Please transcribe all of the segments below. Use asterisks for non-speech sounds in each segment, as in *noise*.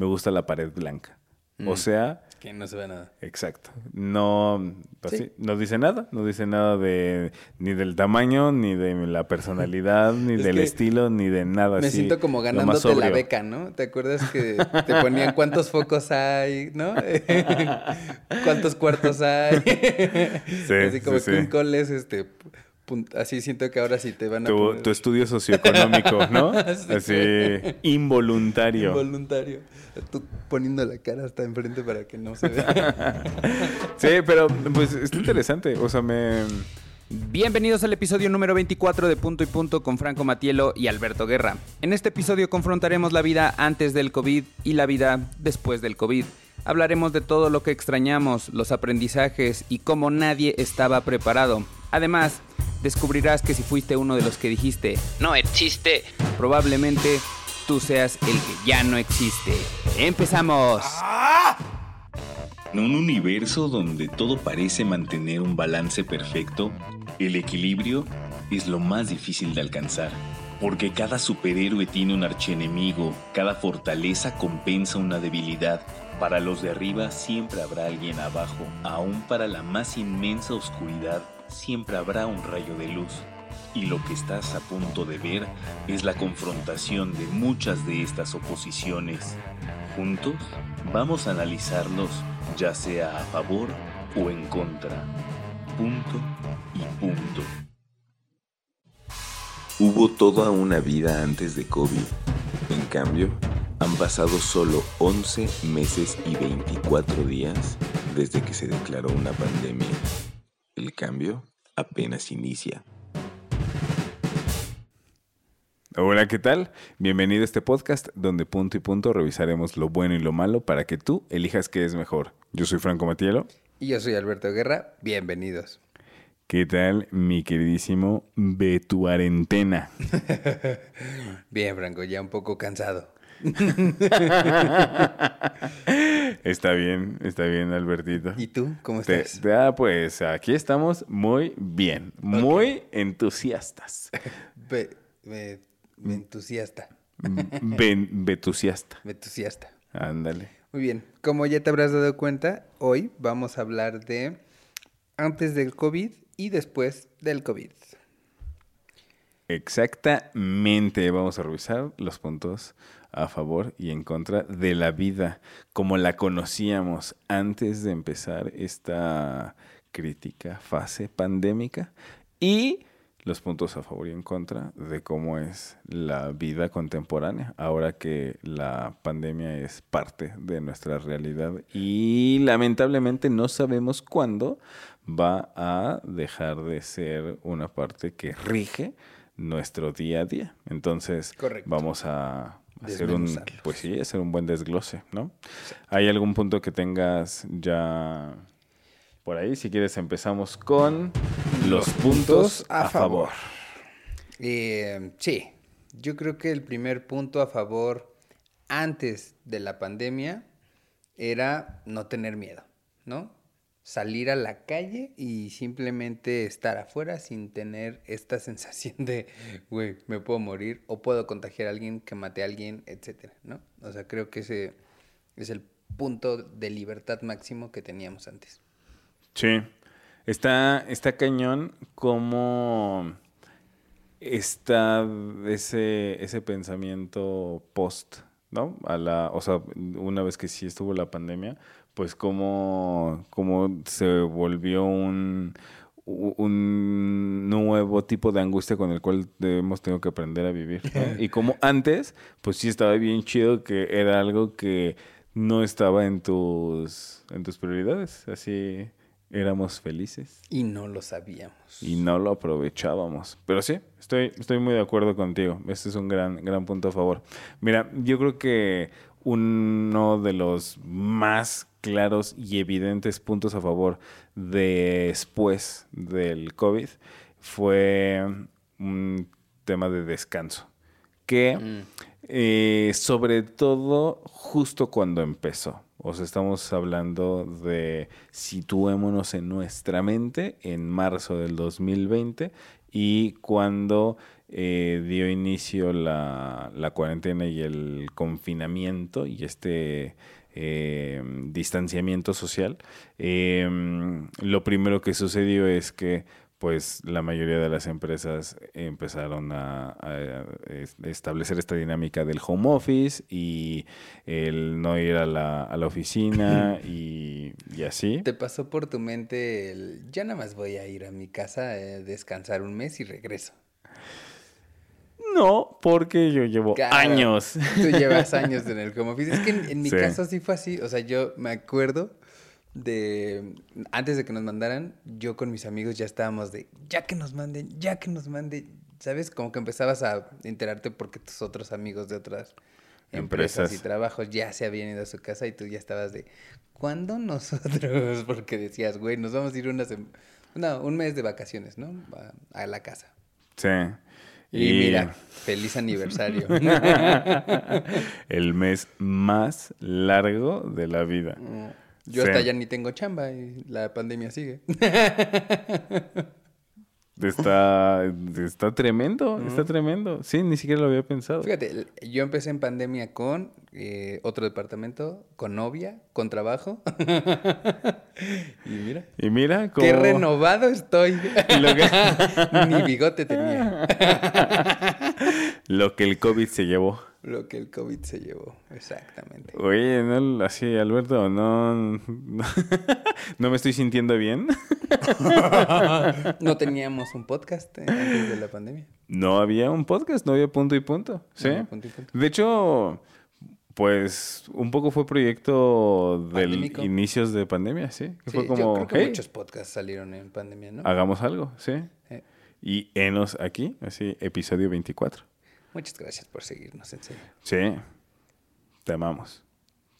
me gusta la pared blanca. O sea, Que no se ve nada. exacto. No, pues Sí. sí, no dice nada, no dice nada de ni del tamaño, ni de la personalidad, ni *laughs* Es del estilo, ni de nada. Me así, siento como ganándote la beca, ¿no? ¿Te acuerdas que te ponían cuántos focos hay, ¿no? *laughs* ¿Cuántos cuartos hay? *laughs* Sí, así como sí, sí. que un cole es este... Así siento que ahora sí te van a Tu, poner tu estudio socioeconómico, ¿no? *laughs* Sí. Así, involuntario. Voluntario. Tú poniendo la cara hasta enfrente para que no se vea. *laughs* Sí, pero pues está interesante. O sea, me. Bienvenidos al episodio número 24 de Punto y Punto con Franco Matielo y Alberto Guerra. En este episodio confrontaremos la vida antes del COVID y la vida después del COVID. Hablaremos de todo lo que extrañamos, los aprendizajes y cómo nadie estaba preparado. Además, descubrirás que si fuiste uno de los que dijiste no existe, probablemente tú seas el que ya no existe. ¡Empezamos! En un universo donde todo parece mantener un balance perfecto, el equilibrio es lo más difícil de alcanzar. Porque cada superhéroe tiene un archienemigo, cada fortaleza compensa una debilidad. Para los de arriba siempre habrá alguien abajo, aún para la más inmensa oscuridad siempre habrá un rayo de luz. Y lo que estás a punto de ver es la confrontación de muchas de estas oposiciones. Juntos vamos a analizarlos ya sea a favor o en contra. Punto y punto. Hubo toda una vida antes de COVID. En cambio, han pasado solo 11 meses y 24 días desde que se declaró una pandemia. El cambio apenas inicia. Hola, ¿qué tal? Bienvenido a este podcast donde punto y punto revisaremos lo bueno y lo malo para que tú elijas qué es mejor. Yo soy Franco Matielo. Y yo soy Alberto Guerra. Bienvenidos. ¿Qué tal, mi queridísimo Betuarentena? *laughs* Bien, Franco, ya un poco cansado. *laughs* está bien, está bien, Albertito. ¿Y tú? ¿Cómo estás? te- ah, pues aquí estamos muy bien, muy entusiastas. Ve- me, me entusiasta. Betusiasta. Me entusiasta. Ándale. Muy bien. Como ya te habrás dado cuenta, hoy vamos a hablar de antes del COVID y después del COVID. Exactamente, vamos a revisar los puntos a favor y en contra de la vida como la conocíamos antes de empezar esta crítica fase pandémica y los puntos a favor y en contra de cómo es la vida contemporánea ahora que la pandemia es parte de nuestra realidad y lamentablemente no sabemos cuándo va a dejar de ser una parte que rige nuestro día a día. Entonces, Correcto. vamos a hacer un, pues sí, hacer un buen desglose, ¿no? ¿Hay algún punto que tengas ya por ahí? Si quieres, empezamos con los puntos a favor. Eh, sí, yo creo que el primer punto a favor antes de la pandemia era no tener miedo, ¿no? Salir a la calle y simplemente estar afuera sin tener esta *laughs* sensación de, güey, me puedo morir o puedo contagiar a alguien que mate a alguien, etcétera, ¿no? O sea, creo que ese es el punto de libertad máximo que teníamos antes. Sí. Está, está cañón como está ese, ese pensamiento post, ¿no? A la, o sea, una vez que sí estuvo la pandemia, pues como, como se volvió un, un nuevo tipo de angustia con el cual hemos tenido que aprender a vivir. ¿no? *laughs* Y como antes, pues sí estaba bien chido que era algo que no estaba en tus, en tus prioridades. Así éramos felices Y no lo sabíamos. y no lo aprovechábamos. Pero sí, estoy, estoy muy de acuerdo contigo. Este es un gran, gran punto a favor. Mira, yo creo que uno de los más claros y evidentes puntos a favor después del COVID fue un tema de descanso. Que Mm. eh, sobre todo justo cuando empezó. O sea, estamos hablando de situémonos en nuestra mente en marzo del 2020 y cuando eh, dio inicio la, la cuarentena y el confinamiento y este eh, distanciamiento social, eh, lo primero que sucedió es que pues la mayoría de las empresas empezaron a, a establecer esta dinámica del home office y el no ir a la, a la oficina *laughs* y, y así. ¿Te pasó por tu mente el, ya nada más voy a ir a mi casa a descansar un mes y regreso? No, porque yo llevo Claro, años. Tú llevas *laughs* años en el home office. Es que en, en mi Sí. caso sí fue así. O sea, yo me acuerdo de... Antes de que nos mandaran, yo con mis amigos ya estábamos de, ya que nos manden, ya que nos manden. ¿Sabes? Como que empezabas a enterarte porque tus otros amigos de otras empresas, Empresas. y trabajos ya se habían ido a su casa y tú ya estabas de, ¿cuándo nosotros? *laughs* Porque decías, güey, nos vamos a ir una sem- una- un mes de vacaciones, ¿no? A, a la casa. Sí. Y, mira, *laughs* feliz aniversario. *laughs* el mes más largo de la vida. Yo Sí. hasta ya ni tengo chamba y la pandemia sigue. *laughs* Está, está tremendo, está tremendo. Sí, ni siquiera lo había pensado. Fíjate, yo empecé en pandemia con eh, otro departamento, con novia, con trabajo. *laughs* y mira, Y mira cómo... qué renovado estoy. *laughs* Que- *laughs* ni bigote tenía. Lo que el COVID se llevó. Lo que el COVID se llevó, exactamente. Oye, no, así, Alberto, no, no, *laughs* no me estoy sintiendo bien. *laughs* No teníamos un podcast antes de la pandemia. No había un podcast, no había punto y punto. Sí. No punto y punto. De hecho, pues un poco fue proyecto del Pandémico. inicios de pandemia, sí. Sí, fue yo creo que "Hey, muchos podcasts salieron en pandemia, ¿no? hagamos algo, sí. Eh, Y enos aquí, así, episodio 24. Muchas gracias por seguirnos, en serio. Sí, te amamos.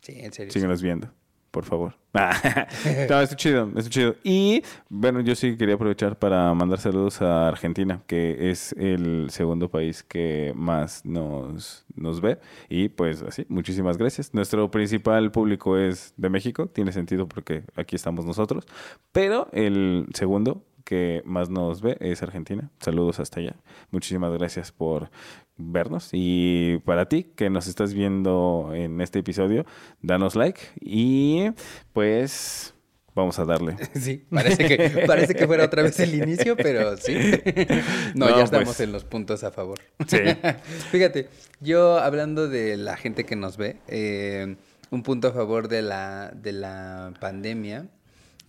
Sí, en serio. Síguenos viendo, por favor. *laughs* no, está chido, está chido. Y bueno, yo sí quería aprovechar para mandar saludos a Argentina, que es el segundo país que más nos, nos ve. Y pues así, muchísimas gracias. Nuestro principal público es de México, tiene sentido porque aquí estamos nosotros. Pero el segundo que más nos ve es Argentina. Saludos hasta allá. Muchísimas gracias por vernos. Y para ti que nos estás viendo en este episodio, danos like y pues vamos a darle. *laughs* Sí, parece que, parece que fuera otra vez el inicio, pero sí. *laughs* No, No, ya estamos pues. en los puntos a favor. Sí. *laughs* Fíjate, yo hablando de la gente que nos ve, eh, un punto a favor de la, de la pandemia,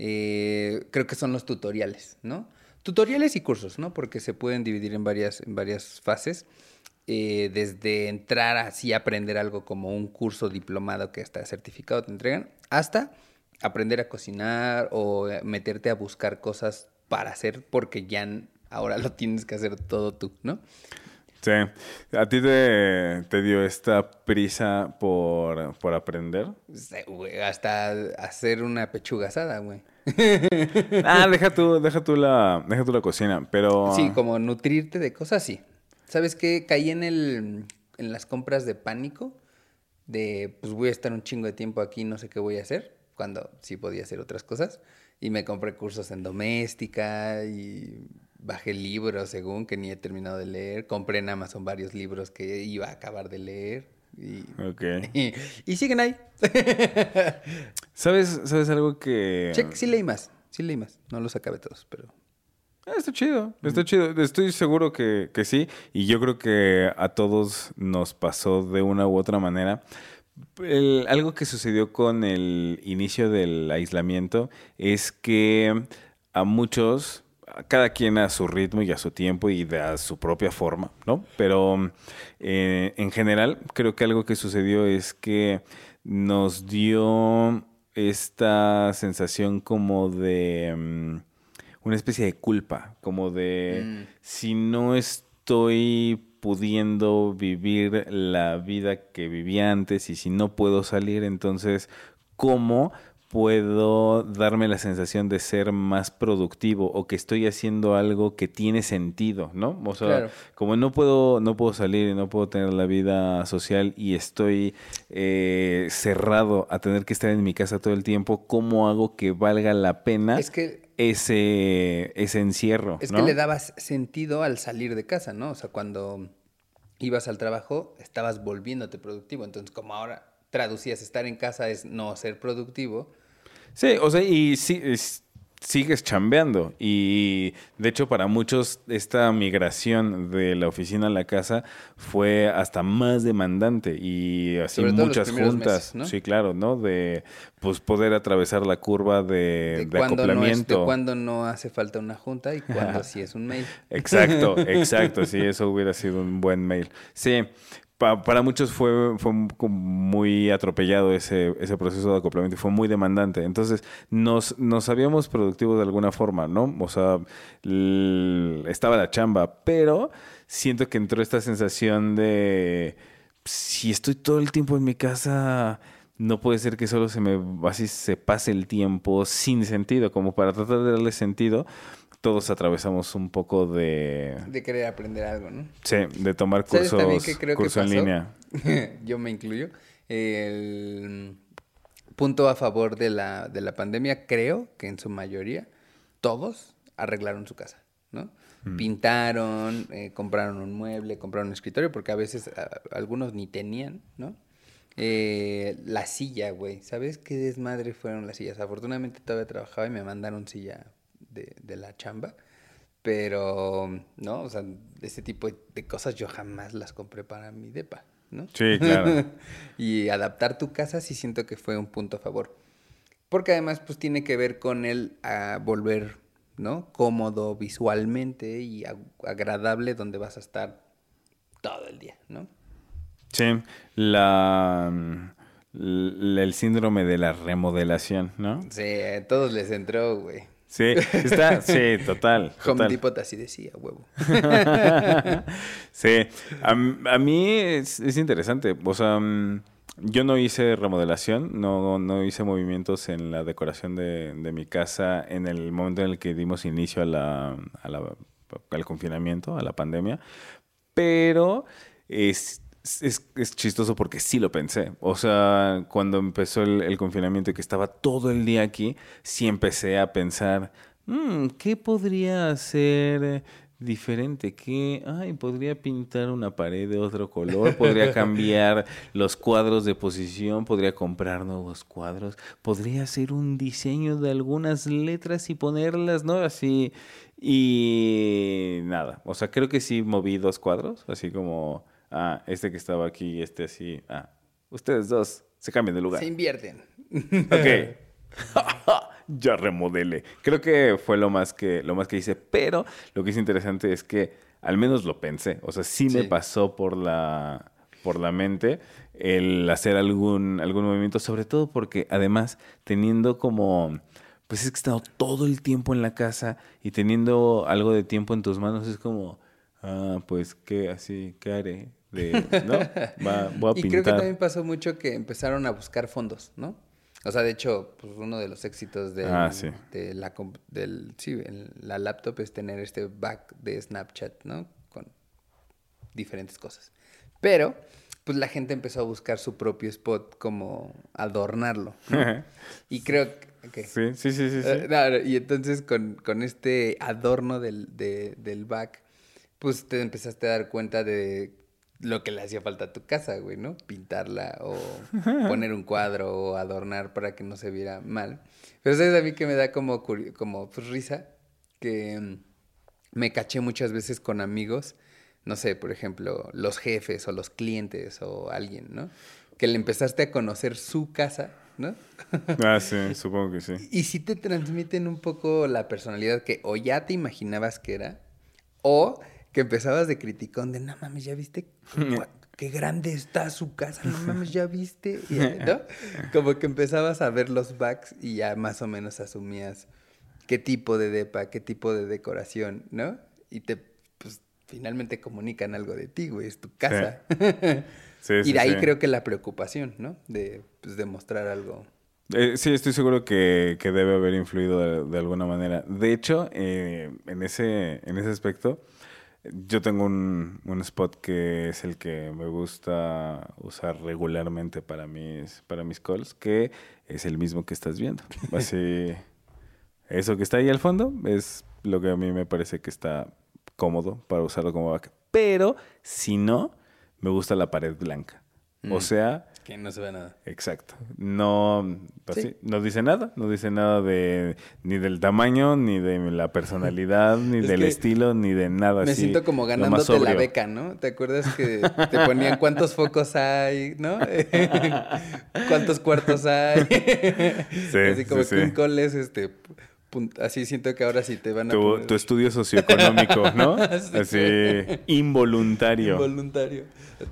eh, creo que son los tutoriales, ¿no? Tutoriales y cursos, ¿no? Porque se pueden dividir en varias, en varias fases. eh, desde entrar así a aprender algo como un curso diplomado que hasta certificado te entregan, hasta aprender a cocinar o eh, meterte a buscar cosas para hacer porque ya ahora lo tienes que hacer todo tú, ¿no? Sí. ¿A ti te, te dio esta prisa por, por aprender? Sí, güey, hasta hacer una pechuga asada, güey. *laughs* Ah, deja tú, deja tú la, deja tú la cocina, pero... Sí, como nutrirte de cosas, sí. ¿Sabes qué? Caí en el en las compras de pánico de pues voy a estar un chingo de tiempo aquí, no sé qué voy a hacer, cuando sí podía hacer otras cosas y me compré cursos en doméstica y bajé libros según que ni he terminado de leer, compré en Amazon varios libros que iba a acabar de leer y Ok. *laughs* y, y siguen ahí. *laughs* ¿Sabes, ¿Sabes algo que... Check, sí leí más, sí leí más, no los acabé todos, pero Ah, está chido, está chido. Estoy seguro que, que sí. Y yo creo que a todos nos pasó de una u otra manera. El- algo que sucedió con el inicio del aislamiento es que a muchos, cada quien a su ritmo y a su tiempo y de a su propia forma, ¿no? Pero eh, en general creo que algo que sucedió es que nos dio esta sensación como de... mm, una especie de culpa, como de Mm. si no estoy pudiendo vivir la vida que vivía antes y si no puedo salir, entonces, ¿cómo puedo darme la sensación de ser más productivo o que estoy haciendo algo que tiene sentido, ¿no? O sea, Claro. como no puedo, no puedo salir y no puedo tener la vida social y estoy eh, cerrado a tener que estar en mi casa todo el tiempo, ¿cómo hago que valga la pena es que ese, ese encierro. Es ¿no? que le dabas sentido al salir de casa, ¿no? O sea, cuando ibas al trabajo, estabas volviéndote productivo. Entonces, como ahora traducías estar en casa es no ser productivo, Sí, o sea, y sí, es- sigues chambeando. Y de hecho, para muchos, esta migración de la oficina a la casa fue hasta más demandante. Y así muchas juntas. meses, ¿no? Sí, claro, ¿no? De pues poder atravesar la curva de, de, de cuándo no es, de acoplamiento. cuando no hace falta una junta y cuando *laughs* sí es un mail. Exacto, *laughs* exacto, sí, eso hubiera sido un buen mail. Sí, pa- para muchos fue, fue muy atropellado ese, ese proceso de acoplamiento y fue muy demandante. Entonces, nos, nos sabíamos productivos de alguna forma, ¿no? O sea, estaba la chamba, pero siento que entró esta sensación de, si estoy todo el tiempo en mi casa... No puede ser que solo se me así se pase el tiempo sin sentido, como para tratar de darle sentido todos atravesamos un poco de, De querer aprender algo, ¿no? sí, de tomar ¿Sabes cursos, qué creo que curso en pasó? línea. *laughs* Yo me incluyo. El punto a favor de la, de la pandemia, creo que en su mayoría, todos arreglaron su casa, ¿no? Mm. Pintaron, eh, compraron un mueble, compraron un escritorio, porque a veces a- algunos ni tenían, ¿no? Eh, la silla, güey. ¿Sabes qué desmadre fueron las sillas? Afortunadamente todavía trabajaba y me mandaron silla de, de la chamba. Pero, ¿no? O sea, ese tipo de- cosas yo jamás las compré para mi depa, ¿no? Sí, claro. *laughs* y adaptar tu casa sí siento que fue un punto a favor. Porque además, pues tiene que ver con el a volver, ¿no? Cómodo visualmente y ag- agradable donde vas a estar todo el día, ¿no? Sí, la, el síndrome de la remodelación, ¿no? Sí, a todos les entró, güey. Sí, está, sí, total. *laughs* Home total. Depot así decía, huevo. *laughs* sí, a, a mí es, es interesante. O sea, mm, yo no hice remodelación, no, no hice movimientos en la decoración de, de mi casa en el momento en el que dimos inicio a la, a la- al confinamiento, a la pandemia, pero es, es, es chistoso porque sí lo pensé. O sea, cuando empezó el, el confinamiento y que estaba todo el día aquí, sí empecé a pensar, "Mm, ¿qué podría hacer diferente? ¿Qué? Ay, podría pintar una pared de otro color, podría *laughs* cambiar los cuadros de posición, podría comprar nuevos cuadros, podría hacer un diseño de algunas letras y ponerlas, ¿no? Así. Y nada, o sea, creo que sí moví dos cuadros, así como, ah, este que estaba aquí y este así, ah, ustedes dos se cambian de lugar. Se invierten. Ok. *laughs* *laughs* ya remodele. Creo que fue lo más que, lo más que hice, pero lo que es interesante es que al menos lo pensé. O sea, sí, me pasó por la, por la mente el hacer algún, algún movimiento, sobre todo porque además teniendo como... Pues es que he estado todo el tiempo en la casa y teniendo algo de tiempo en tus manos es como, ah, pues, ¿qué así? ¿Qué haré? De, ¿no? *laughs* Va- voy a Y pintar. creo que también pasó mucho que empezaron a buscar fondos, ¿no? O sea, de hecho, pues uno de los éxitos del- Ah, sí. de la, del, sí, la laptop es tener este back de Snapchat, ¿no? Con diferentes cosas. Pero, pues la gente empezó a buscar su propio spot como adornarlo. ¿no? *laughs* y creo que... Sí, sí, sí, sí. sí. eh, no, y entonces con, con este adorno del, de- del back, pues te empezaste a dar cuenta de lo que le hacía falta a tu casa, güey, ¿no? Pintarla o *laughs* poner un cuadro o adornar para que no se viera mal. Pero sabes a mí que me da como, como pues, risa, que mm, me caché muchas veces con amigos, no sé, por ejemplo, los jefes o los clientes o alguien, ¿no? Que le empezaste a conocer su casa, ¿no? *laughs* Ah, sí, supongo que sí. Y si te transmiten un poco la personalidad que o ya te imaginabas que era, o que empezabas de criticón de, no mames, ¿ya viste? Qué *laughs* grande está su casa, no mames, *laughs* ¿ya viste? Y, ¿no? *laughs* Como que empezabas a ver los backs y ya más o menos asumías qué tipo de depa, qué tipo de decoración, ¿no? Y te, pues, finalmente comunican algo de ti, güey, es tu casa. Sí, y sí, de ahí creo que la preocupación, ¿no? De, pues, de mostrar algo. Eh, sí, estoy seguro que, que debe haber influido de, de alguna manera. De hecho, eh, en, ese, en ese aspecto, yo tengo un, un spot que es el que me gusta usar regularmente para mis, para mis calls, que es el mismo que estás viendo. *laughs* Así, Eso que está ahí al fondo es lo que a mí me parece que está cómodo para usarlo como vaca. Pero si no, me gusta la pared blanca. O Mm. sea, Que no se ve nada. exacto. No, pues Sí. sí, no dice nada. No dice nada de ni del tamaño, ni de la personalidad, ni *laughs* Es del estilo, ni de nada. Me así, siento como ganándote la beca, ¿no? ¿Te acuerdas que te ponían cuántos focos hay, ¿no? *laughs* ¿Cuántos cuartos hay? *laughs* así como sí, que sí. un call es este... Así siento que ahora sí te van a Tu, poner tu estudio socioeconómico, ¿no? *laughs* Sí. Así, involuntario. voluntario.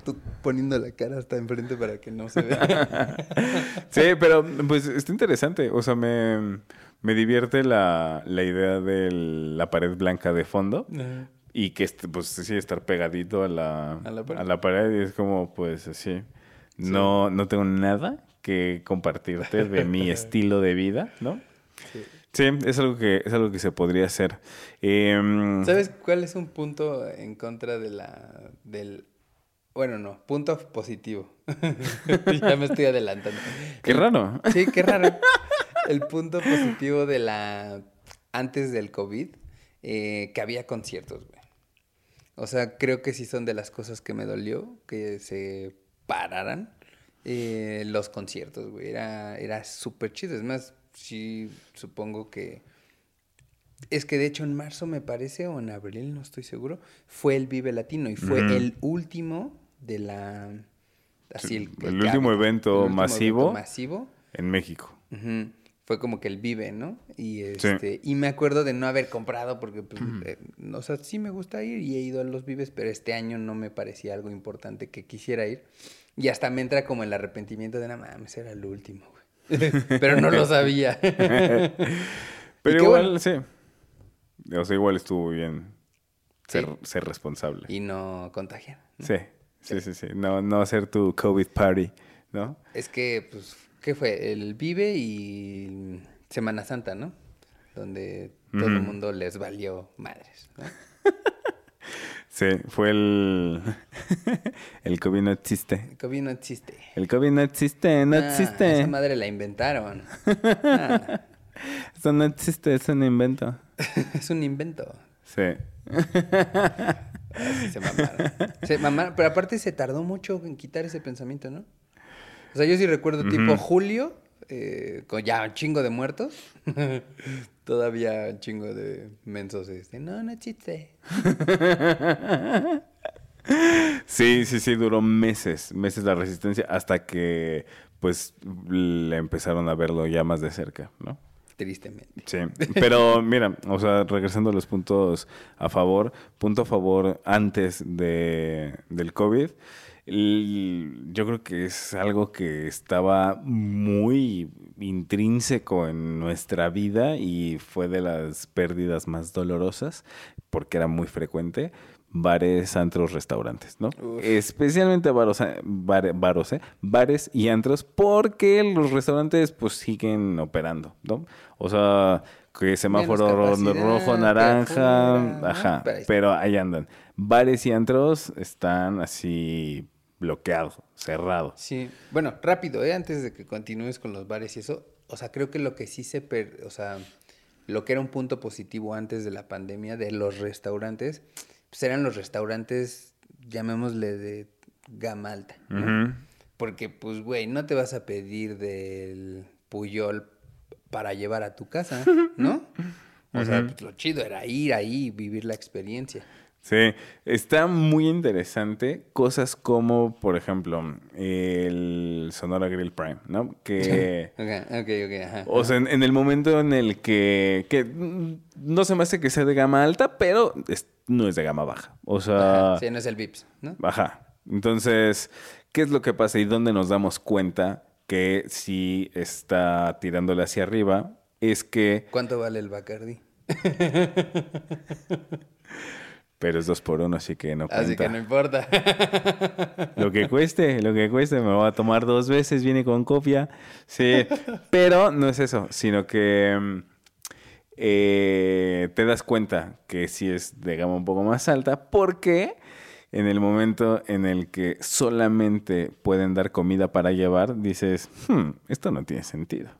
Tú poniendo la cara hasta enfrente para que no se vea. *laughs* Sí, pero pues está interesante. O sea, me, me divierte la, la idea de la pared blanca de fondo y que, pues sí, estar pegadito a la, A la pared. a la pared y es como, pues así. No, no tengo nada que compartirte de mi *laughs* estilo de vida, ¿no? Sí. Sí, es algo que, es algo que se podría hacer. Em, ¿Sabes cuál es un punto en contra de la del bueno, no, punto positivo. *laughs* ya me estoy adelantando. Qué El- raro. Sí, qué raro. *laughs* El punto positivo de la antes del COVID, eh, que había conciertos, güey. O sea, creo que sí son de las cosas que me dolió que se pararan eh, los conciertos, güey. Era, era súper chido. Es más, sí, supongo que es que de hecho en marzo me parece, o en abril, no estoy seguro, fue el Vive Latino y fue el último de la... Así el, El que último evento masivo. masivo. En México. Fue como que el Vive, ¿no? Y, este, y me acuerdo de no haber comprado porque, pues, eh, o sea, sí me gusta ir y he ido a los Vives, pero este año no me parecía algo importante que quisiera ir. Y hasta me entra como el arrepentimiento de, no mames, era el último, güey. *laughs* pero no lo sabía. *laughs* Pero igual, bueno. sí. O sea, igual estuvo bien ser, Sí. ser responsable. y no contagiar. ¿no? Sí, sí, sí, sí. No, no hacer tu COVID party, ¿no? Es que, pues, ¿qué fue? El Vive y Semana Santa, ¿no? Donde todo el mundo les valió madres, ¿no? *laughs* Sí, fue el... *laughs* el COVID no existe. El COVID no existe. El COVID no existe, no Ah, existe. Esa madre la inventaron. *laughs* Eso no existe, es un invento. *laughs* es un invento. Sí. Se mamaron. Se mamaron, Pero aparte se tardó mucho en quitar ese pensamiento, ¿no? O sea, yo sí recuerdo tipo julio, eh, con ya un chingo de muertos. *laughs* Todavía un chingo de mensos. Este, no, no existe. *laughs* Sí, sí, sí, duró meses, meses la resistencia hasta que pues le empezaron a verlo ya más de cerca, ¿no? Tristemente. Sí, pero mira, o sea, regresando a los puntos a favor, punto a favor antes de, del COVID, yo creo que es algo que estaba muy intrínseco en nuestra vida y fue de las pérdidas más dolorosas porque era muy frecuente. Bares, antros, restaurantes, ¿no? Uf. Especialmente baros, eh, bar- baros, ¿eh? bares y antros, porque los restaurantes pues siguen operando, ¿no? O sea, que semáforo rojo, naranja, ajá, Pero ahí está. pero ahí andan. Bares y antros están así bloqueados, cerrados. Sí. Bueno, rápido, ¿eh? Antes de que continúes con los bares y eso. O sea, creo que lo que sí se... per- O sea, lo que era un punto positivo antes de la pandemia de los restaurantes, pues eran los restaurantes, llamémosle de gama alta. Porque, pues, güey, no te vas a pedir del Puyol para llevar a tu casa, ¿no? *laughs* O sea, pues, lo chido era ir ahí y vivir la experiencia. Sí, está muy interesante cosas como, por ejemplo, el Sonora Grill Prime, ¿no? Que... *laughs* Ok, ok, ok, ajá. O sea, en, en el momento en el que, que mm, no se me hace que sea de gama alta, pero es- no es de gama baja. O sea, Ajá, Sí, no es el Vips, ¿no? Ajá. Entonces, ¿qué es lo que pasa y dónde nos damos cuenta que si está tirándole hacia arriba? Es que, ¿Cuánto vale el Bacardi? *laughs* pero es dos por uno, así que no cuenta. Así que no importa. Lo que cueste, lo que cueste, me voy a tomar dos veces, viene con copia. Sí, pero no es eso, sino que mm, eh, te das cuenta que sí es de gama un poco más alta, porque en el momento en el que solamente pueden dar comida para llevar, dices, "Hmm, esto no tiene sentido.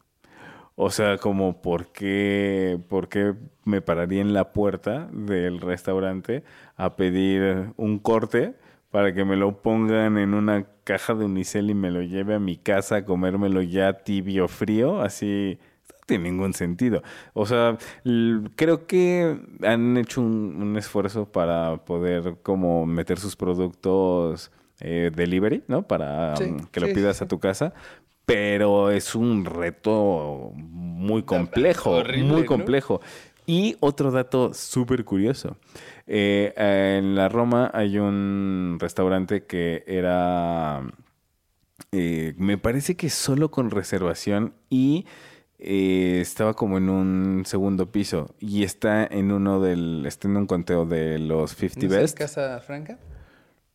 O sea, como por qué, por qué me pararía en la puerta del restaurante a pedir un corte para que me lo pongan en una caja de unicel y me lo lleve a mi casa a comérmelo ya tibio frío, así no tiene ningún sentido. O sea, creo que han hecho un, un esfuerzo para poder como meter sus productos eh, delivery, ¿no? Para Sí, um, que lo sí, pidas sí. a tu casa. Pero es un reto muy complejo, horrible, muy ¿no? complejo. Y otro dato súper curioso. Eh, en la Roma hay un restaurante que era, eh, me parece que solo con reservación y eh, estaba como en un segundo piso y está en uno del, está en un conteo de los 50 ¿No Best. Casa Franca?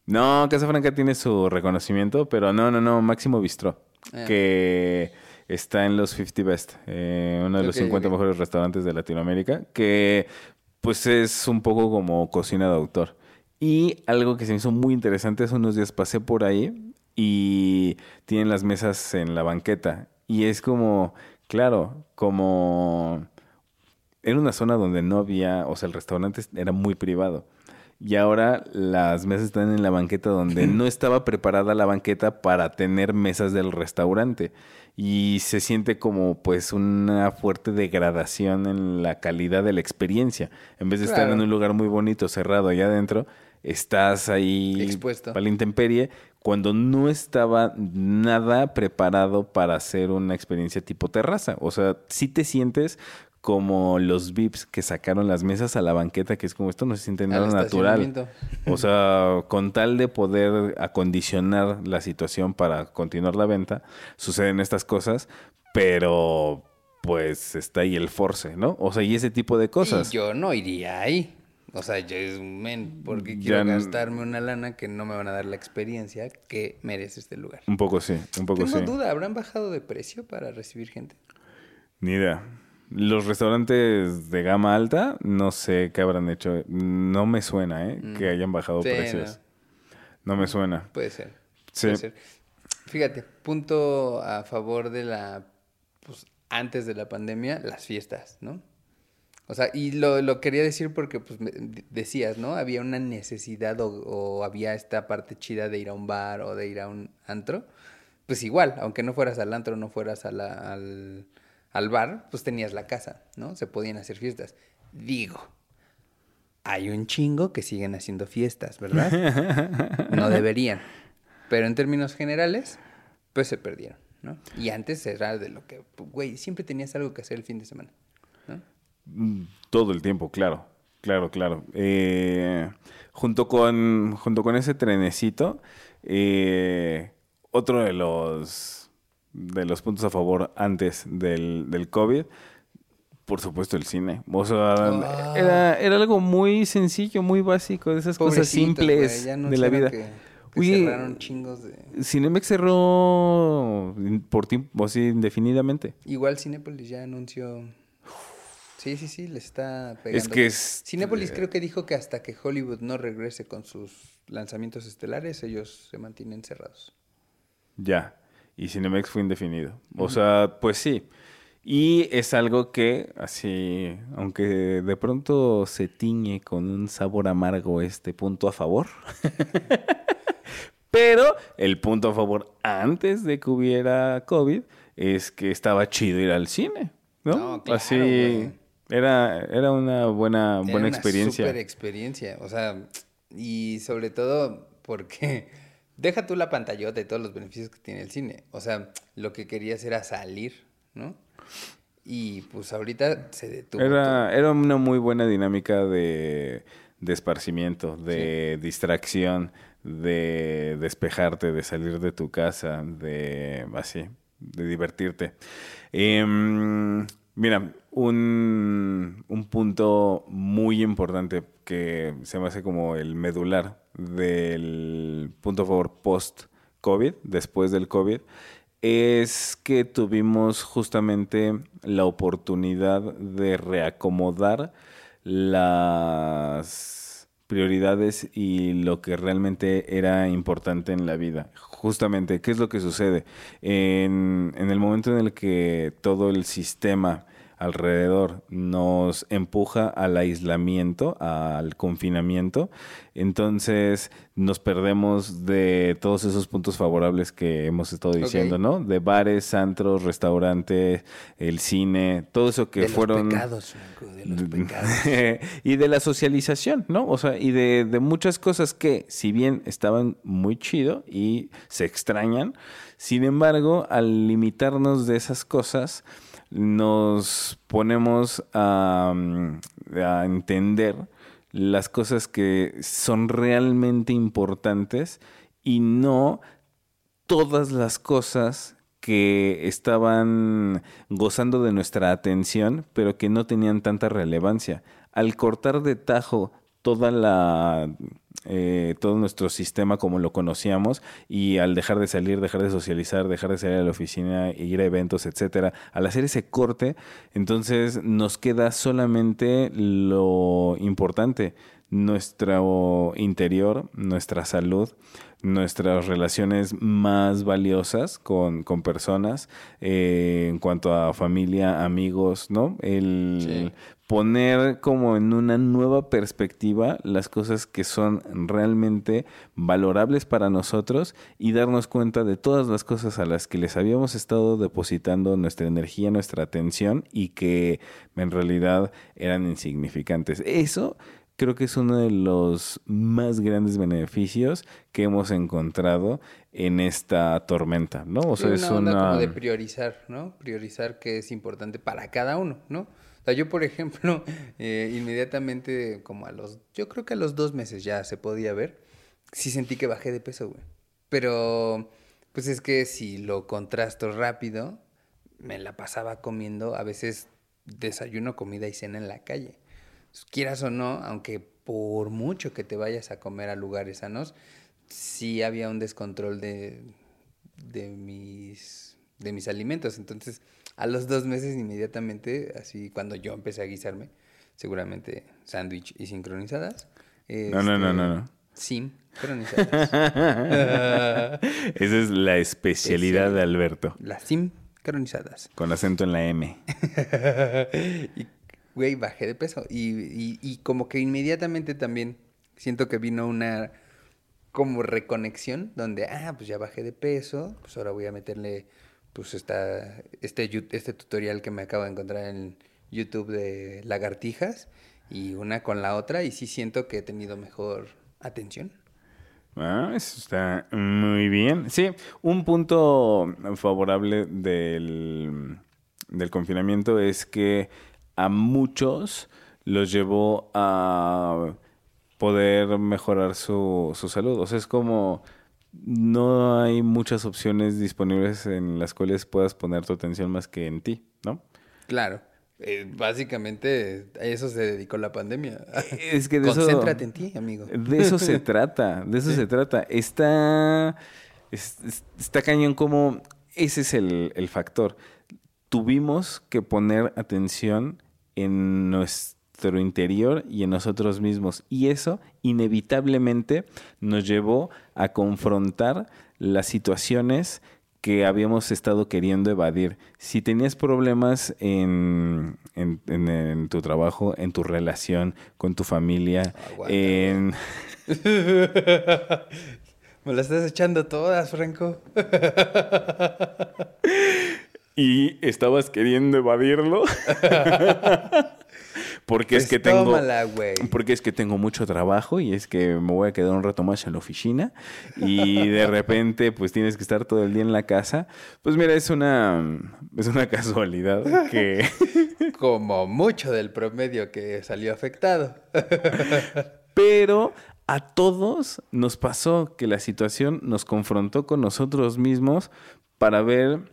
No, Casa Franca tiene su reconocimiento, pero no, no, no, Máximo Bistró, Ah. que está en los 50 Best, eh, uno de los Ok, 50 ok. mejores restaurantes de Latinoamérica, que pues es un poco como cocina de autor. Y algo que se me hizo muy interesante, hace unos días pasé por ahí y tienen las mesas en la banqueta. Y es como, claro, como era una zona donde no había, o sea, el restaurante era muy privado. Y ahora las mesas están en la banqueta donde no estaba preparada la banqueta para tener mesas del restaurante. Y se siente como pues una fuerte degradación en la calidad de la experiencia. En vez de estar en un lugar muy bonito, cerrado allá adentro, estás ahí Expuesto. para la intemperie cuando no estaba nada preparado para hacer una experiencia tipo terraza. O sea, sí te sientes como los VIPs que sacaron las mesas a la banqueta, que es como esto no se siente nada natural. *laughs* O sea, con tal de poder acondicionar la situación para continuar la venta, suceden estas cosas, pero pues está ahí el force, ¿no? O sea, y ese tipo de cosas. Y yo no iría ahí. O sea, yo es un men, porque quiero gastarme una lana que no me van a dar la experiencia que merece este lugar. Un poco sí, un poco Tengo sí. duda, ¿habrán bajado de precio para recibir gente? Ni idea. Los restaurantes de gama alta, no sé qué habrán hecho. No me suena, ¿eh? Que hayan bajado Mm. Sí, precios. No. me suena. Puede ser. Sí. Puede ser. Fíjate, punto a favor de la, pues antes de la pandemia, las fiestas, ¿no? O sea, y lo, lo quería decir porque, pues, decías, ¿no? Había una necesidad o, o había esta parte chida de ir a un bar o de ir a un antro. Pues igual, aunque no fueras al antro, no fueras a la- al, al bar, pues tenías la casa, ¿no? Se podían hacer fiestas. Digo, hay un chingo que siguen haciendo fiestas, ¿verdad? *laughs* No deberían. Pero en términos generales, pues se perdieron, ¿no? Y antes era de lo que, güey, siempre tenías algo que hacer el fin de semana, ¿no? Mm, Todo el tiempo, claro. Claro, claro. Eh, junto, con, junto con ese trenecito, eh, otro de los, de los puntos a favor antes del, del COVID, por supuesto el cine. O sea, Ah. era, era algo muy sencillo, muy básico, de esas cosas simples de la vida. Que, que Oye, cerraron chingos de... Cinemex cerró por tiempo, así indefinidamente. Igual Cinépolis ya anunció... Sí, sí, sí, le está pegando. Es que es- Cinépolis creo que dijo que hasta que Hollywood no regrese con sus lanzamientos estelares, ellos se mantienen cerrados. Ya. Y Cinemex fue indefinido. O sea, pues sí. Y es algo que, así, aunque de pronto se tiñe con un sabor amargo este punto a favor. *laughs* Pero el punto a favor antes de que hubiera COVID es que estaba chido ir al cine. ¿no? No, claro, así güey. era, era una buena, Era buena una experiencia. super experiencia. O sea, y sobre todo porque deja tú la pantallota y todos los beneficios que tiene el cine. O sea, lo que querías era salir, ¿no? Y pues ahorita se detuvo. Era, era una muy buena dinámica de, de esparcimiento, de distracción, de despejarte, de salir de tu casa, de así, de divertirte. Em, mira, un, un punto muy importante que se me hace como el medular del punto a favor post-COVID, después del COVID, es que tuvimos justamente la oportunidad de reacomodar las prioridades y lo que realmente era importante en la vida. Justamente, ¿qué es lo que sucede? En, en el momento en el que todo el sistema alrededor nos empuja al aislamiento, al confinamiento, entonces nos perdemos de todos esos puntos favorables que hemos estado diciendo, ¿no? De bares, antros, restaurantes, el cine, todo eso que de fueron... Los pecados, de los *laughs* pecados. y de la socialización, ¿no? O sea, y de, de muchas cosas que, si bien estaban muy chido y se extrañan, sin embargo, al limitarnos de esas cosas, nos ponemos a, a entender las cosas que son realmente importantes y no todas las cosas que estaban gozando de nuestra atención, pero que no tenían tanta relevancia. Al cortar de tajo toda la eh, todo nuestro sistema como lo conocíamos y al dejar de salir, dejar de socializar, dejar de salir a la oficina, ir a eventos, etcétera, al hacer ese corte, entonces nos queda solamente lo importante, nuestro interior, nuestra salud, nuestras relaciones más valiosas con, con personas eh, en cuanto a familia, amigos, ¿no? El. Poner como en una nueva perspectiva las cosas que son realmente valorables para nosotros y darnos cuenta de todas las cosas a las que les habíamos estado depositando nuestra energía, nuestra atención y que en realidad eran insignificantes. Eso creo que es uno de los más grandes beneficios que hemos encontrado en esta tormenta, ¿no? O sea, es una onda una... como de priorizar, ¿no? Priorizar qué es importante para cada uno, ¿no? O sea, yo, por ejemplo, *laughs* eh, inmediatamente, como a los, yo creo que a los dos meses ya se podía ver, sí sentí que bajé de peso, güey. Pero, pues es que si lo contrasto rápido, me la pasaba comiendo, a veces desayuno, comida y cena en la calle. Quieras o no, aunque por mucho que te vayas a comer a lugares sanos, sí había un descontrol de, de mis, de mis alimentos. Entonces, a los dos meses inmediatamente, así cuando yo empecé a guisarme, seguramente sándwich y sincronizadas. No, no, no, este, no, no. Sincronizadas. *laughs* Esa es la especialidad de Alberto, Las sincronizadas. con acento en la M. *laughs* y, güey, bajé de peso. Y, y, y como que inmediatamente también siento que vino una como reconexión donde, ah, pues ya bajé de peso, pues ahora voy a meterle, pues esta, este, este tutorial que me acabo de encontrar en YouTube de lagartijas y una con la otra y sí siento que he tenido mejor atención. Ah, eso está muy bien. Sí, un punto favorable del, del confinamiento es que a muchos los llevó a poder mejorar su, su salud. O sea, es como no hay muchas opciones disponibles en las cuales puedas poner tu atención más que en ti, ¿no? Claro. eh, básicamente a eso se dedicó la pandemia. Es que de eso- Concéntrate en ti, amigo. De eso se trata, de eso se trata. Está, es- es- está cañón como ese es el, el factor. Tuvimos que poner atención en nuestro interior y en nosotros mismos. Y eso inevitablemente nos llevó a confrontar las situaciones que habíamos estado queriendo evadir. Si tenías problemas en, en- en- en tu trabajo, en tu relación con tu familia, Aguanta, en... *laughs* *laughs* Me la estás echando todas, Franco. *laughs* y estabas queriendo evadirlo. Porque es Pues que tengo tómala, porque es que tengo mucho trabajo y es que me voy a quedar un rato más en la oficina y de *laughs* repente pues tienes que estar todo el día en la casa. Pues mira, es una es una *laughs* casualidad que *laughs* Como mucho del promedio que salió afectado. Pero a todos nos pasó que la situación nos confrontó con nosotros mismos para ver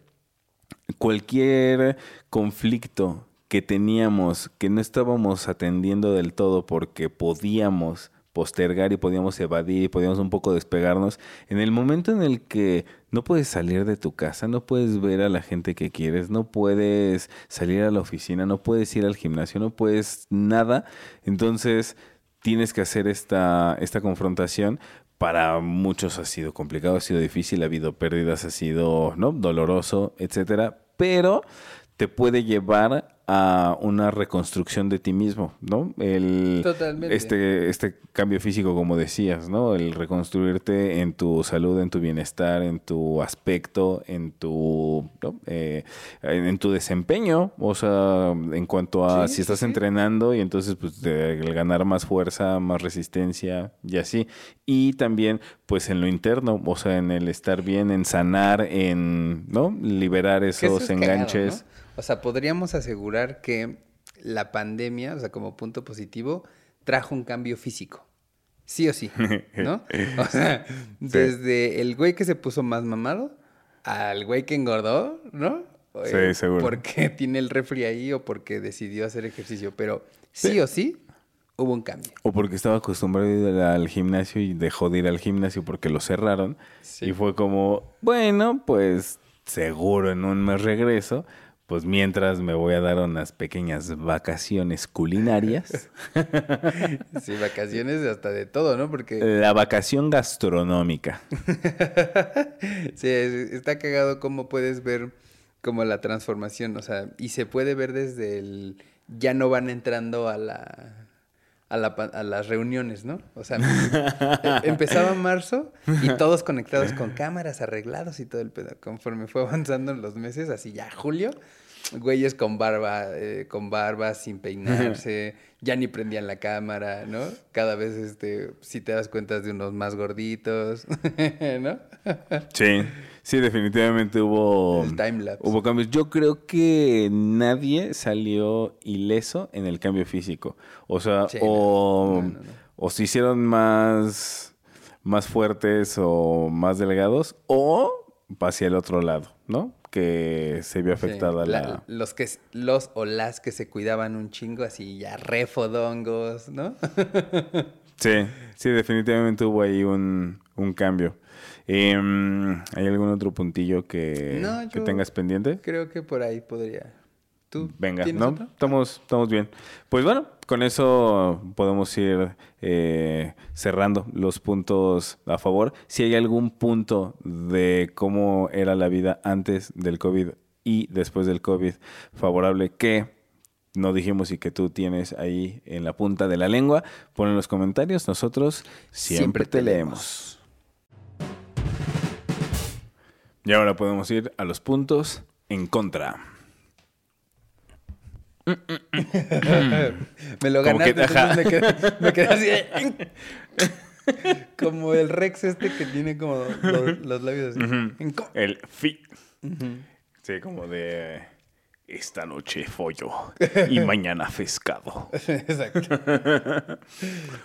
cualquier conflicto que teníamos, que no estábamos atendiendo del todo porque podíamos postergar y podíamos evadir y podíamos un poco despegarnos. En el momento en el que no puedes salir de tu casa, no puedes ver a la gente que quieres, no puedes salir a la oficina, no puedes ir al gimnasio, no puedes nada, entonces tienes que hacer esta, esta confrontación. Para muchos ha sido complicado, ha sido difícil, ha habido pérdidas, ha sido ¿no? doloroso, etcétera. Pero te puede llevar a una reconstrucción de ti mismo, ¿no? El, Totalmente. Este, este cambio físico, como decías, ¿no? El reconstruirte en tu salud, en tu bienestar, en tu aspecto, en tu, ¿no? Eh, en tu desempeño, o sea, en cuanto a Sí, si estás sí, entrenando y entonces pues de- el ganar más fuerza, más resistencia y así. Y también pues en lo interno, o sea, en el estar bien, en sanar, en, ¿no? Liberar esos es enganches. ¿no? O sea, podríamos asegurar que la pandemia, o sea, como punto positivo, trajo un cambio físico. Sí o sí, ¿no? *laughs* O sea, desde el güey que se puso más mamado al güey que engordó, ¿no? Sí, Eh, seguro. Porque tiene el refri ahí o porque decidió hacer ejercicio. Pero sí o sí, hubo un cambio. O porque estaba acostumbrado a ir al gimnasio y dejó de ir al gimnasio porque lo cerraron. Sí. Y fue como, bueno, pues seguro en un mes regreso. Pues mientras me voy a dar unas pequeñas vacaciones culinarias. *laughs* Sí, vacaciones hasta de todo, ¿no? Porque La vacación gastronómica. *laughs* sí, es- está cagado cómo puedes ver como la transformación, o sea, y se puede ver desde el ya no van entrando a la a, la a las reuniones, ¿no? O sea, *laughs* empezaba marzo y todos conectados con cámaras arreglados y todo el pedo. Conforme fue avanzando en los meses, así ya julio, güeyes con barba, eh, con barba, sin peinarse, *laughs* ya ni prendían la cámara, ¿no? Cada vez, este, si te das cuenta de unos más gorditos, *laughs* ¿no? Sí, sí, definitivamente hubo, El timelapse. hubo cambios. Yo creo que nadie salió ileso en el cambio físico. O sea, Sí, o, no, no, no, no. o se hicieron más, más fuertes o más delgados, o hacia el otro lado, ¿no? Que se vio Sí, afectada la- la... los que los o las que se cuidaban un chingo así ya refodongos, ¿no? *laughs* Sí, sí, definitivamente hubo ahí un, un cambio. Em, ¿Hay algún otro puntillo que, No, que tengas pendiente? Creo que por ahí podría. ¿Tú Venga, ¿no? otro? Estamos, estamos bien. Pues bueno, con eso podemos ir eh, cerrando los puntos a favor. Si hay algún punto de cómo era la vida antes del COVID y después del COVID favorable que no dijimos y que tú tienes ahí en la punta de la lengua, pon en los comentarios. Nosotros siempre, Siempre te te leemos. Y ahora podemos ir a los puntos en contra. *laughs* Me lo que- ganaste, entonces me quedé, me quedé así. de- *laughs* como el Rex este que tiene como los, los labios así. El fi. Sí, como de esta noche follo *laughs* y mañana pescado. Exacto.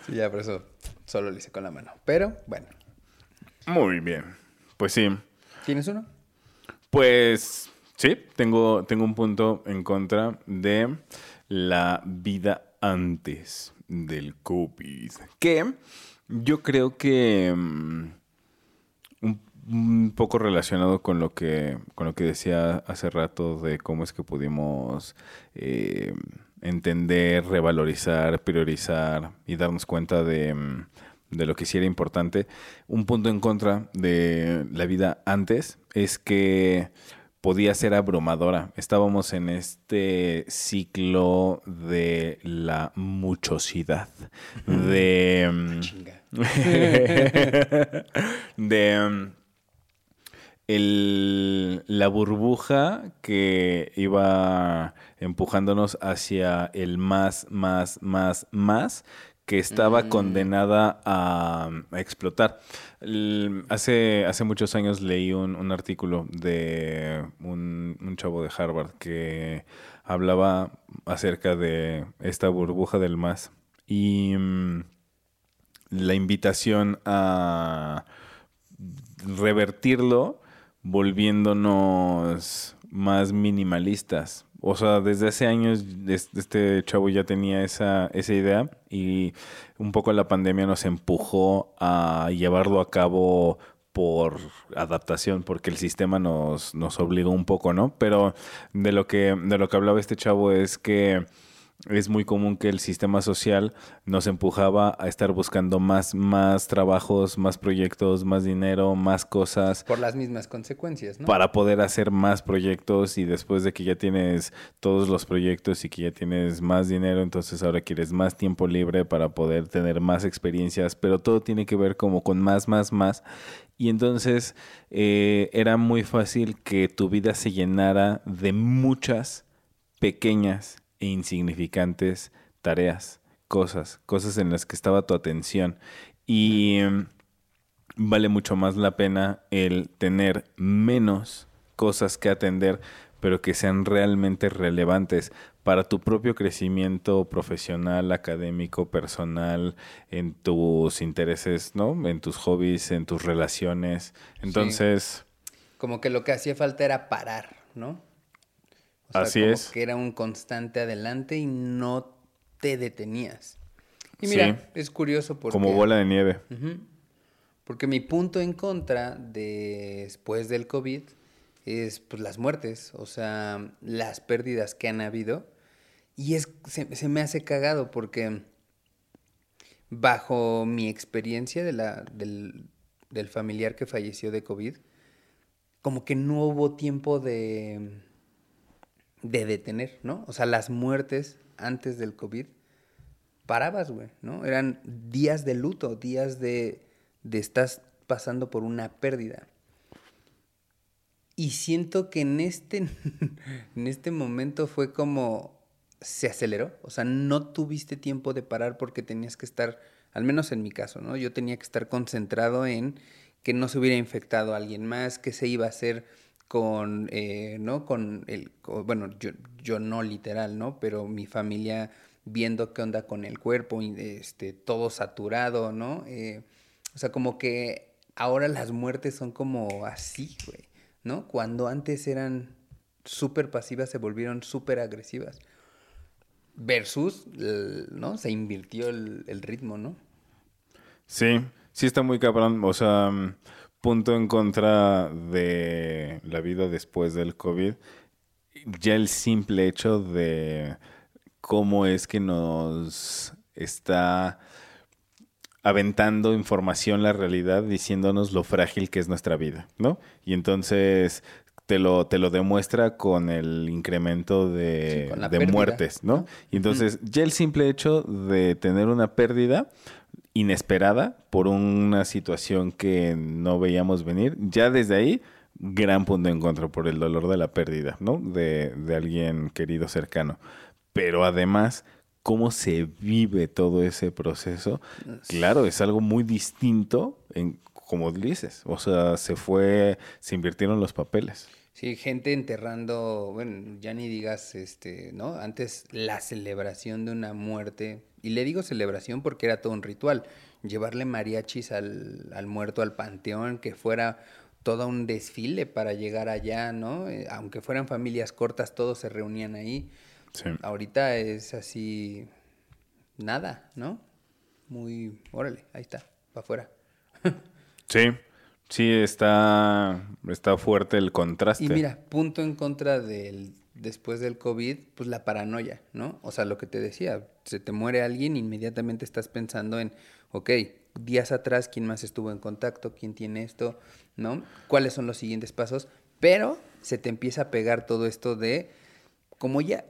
Sí, ya por eso solo lo hice con la mano. Pero bueno, Muy bien. Pues sí. ¿tienes uno? Pues sí, tengo, tengo un punto en contra de la vida antes del COVID. Que yo creo que mm, un, poco relacionado con lo que con lo que decía hace rato de cómo es que pudimos eh, entender, revalorizar, priorizar y darnos cuenta de, mm, de lo que sí era importante. Un punto en contra de la vida antes es que podía ser abrumadora. Estábamos en este ciclo de la muchosidad, de... Chinga. *laughs* de el- la burbuja que iba empujándonos hacia el más, más, más, más, que estaba condenada a, a explotar. El- hace, hace muchos años leí un, un artículo de un, un chavo de Harvard que hablaba acerca de esta burbuja del más. Y mm, la invitación a revertirlo volviéndonos más minimalistas. O sea, desde hace años es- este chavo ya tenía esa, esa idea y un poco la pandemia nos empujó a llevarlo a cabo por adaptación, porque el sistema nos, nos obligó un poco, ¿no? Pero de lo que, de lo que hablaba este chavo es que es muy común que el sistema social nos empujaba a estar buscando más, más trabajos, más proyectos, más dinero, más cosas. Por las mismas consecuencias, ¿no? Para poder hacer más proyectos y después de que ya tienes todos los proyectos y que ya tienes más dinero, entonces ahora quieres más tiempo libre para poder tener más experiencias, pero todo tiene que ver como con más, más, más. Y entonces eh, era muy fácil que tu vida se llenara de muchas pequeñas e insignificantes tareas, cosas, cosas en las que estaba tu atención. Y em, vale mucho más la pena el tener menos cosas que atender, pero que sean realmente relevantes para tu propio crecimiento profesional, académico, personal, en tus intereses, ¿no? En tus hobbies, en tus relaciones. Entonces... Como que lo que hacía falta era parar, ¿no? Así es. Que era un constante adelante y no te detenías. Y mira, es curioso porque... Como bola de nieve. porque mi punto en contra después del COVID es pues las muertes, o sea, las pérdidas que han habido. Y es, se, me hace cagado porque bajo mi experiencia de la, del, del familiar que falleció de COVID, como que no hubo tiempo de de detener, ¿no? O sea, las muertes antes del COVID, parabas, güey, ¿no? Eran días de luto, días de, de estás pasando por una pérdida. Y siento que en este, *laughs* en este momento fue como se aceleró, o sea, no tuviste tiempo de parar porque tenías que estar, al menos en mi caso, ¿no? Yo tenía que estar concentrado en que no se hubiera infectado a alguien más, que se iba a hacer con, eh, ¿no? Con el, bueno, yo, yo no literal, ¿no? Pero mi familia viendo qué onda con el cuerpo, este, todo saturado, ¿no? Eh, o sea, como que ahora las muertes son como así, güey, ¿no? Cuando antes eran súper pasivas, se volvieron súper agresivas. Versus, ¿no? Se invirtió el, el ritmo, ¿no? Sí, sí está muy cabrón. O sea, punto en contra de la vida después del COVID, ya el simple hecho de cómo es que nos está aventando información la realidad diciéndonos lo frágil que es nuestra vida, ¿no? Y entonces te lo, te lo demuestra con el incremento de, muertes, ¿no? Y entonces ya el simple hecho de tener una pérdida inesperada por una situación que no veíamos venir. Ya desde ahí, gran punto en contra por el dolor de la pérdida, ¿no? De, de alguien querido cercano. Pero además, cómo se vive todo ese proceso, claro, es algo muy distinto en como dices, o sea, se fue, se invirtieron los papeles. Sí, gente enterrando, bueno, ya ni digas, este, ¿no? Antes la celebración de una muerte, y le digo celebración porque era todo un ritual, llevarle mariachis al, al muerto al panteón, que fuera todo un desfile para llegar allá, ¿no? Eh, aunque fueran familias cortas, todos se reunían ahí. Sí. Ahorita es así, nada, ¿no? Muy, órale, ahí está, para afuera. *laughs* sí, Sí, está, está fuerte el contraste. Y mira, punto en contra del después del COVID, pues la paranoia, ¿no? O sea, lo que te decía, se te muere alguien, inmediatamente estás pensando en, ok, días atrás, ¿quién más estuvo en contacto? ¿Quién tiene esto? ¿No? ¿Cuáles son los siguientes pasos? Pero se te empieza a pegar todo esto de, como ya,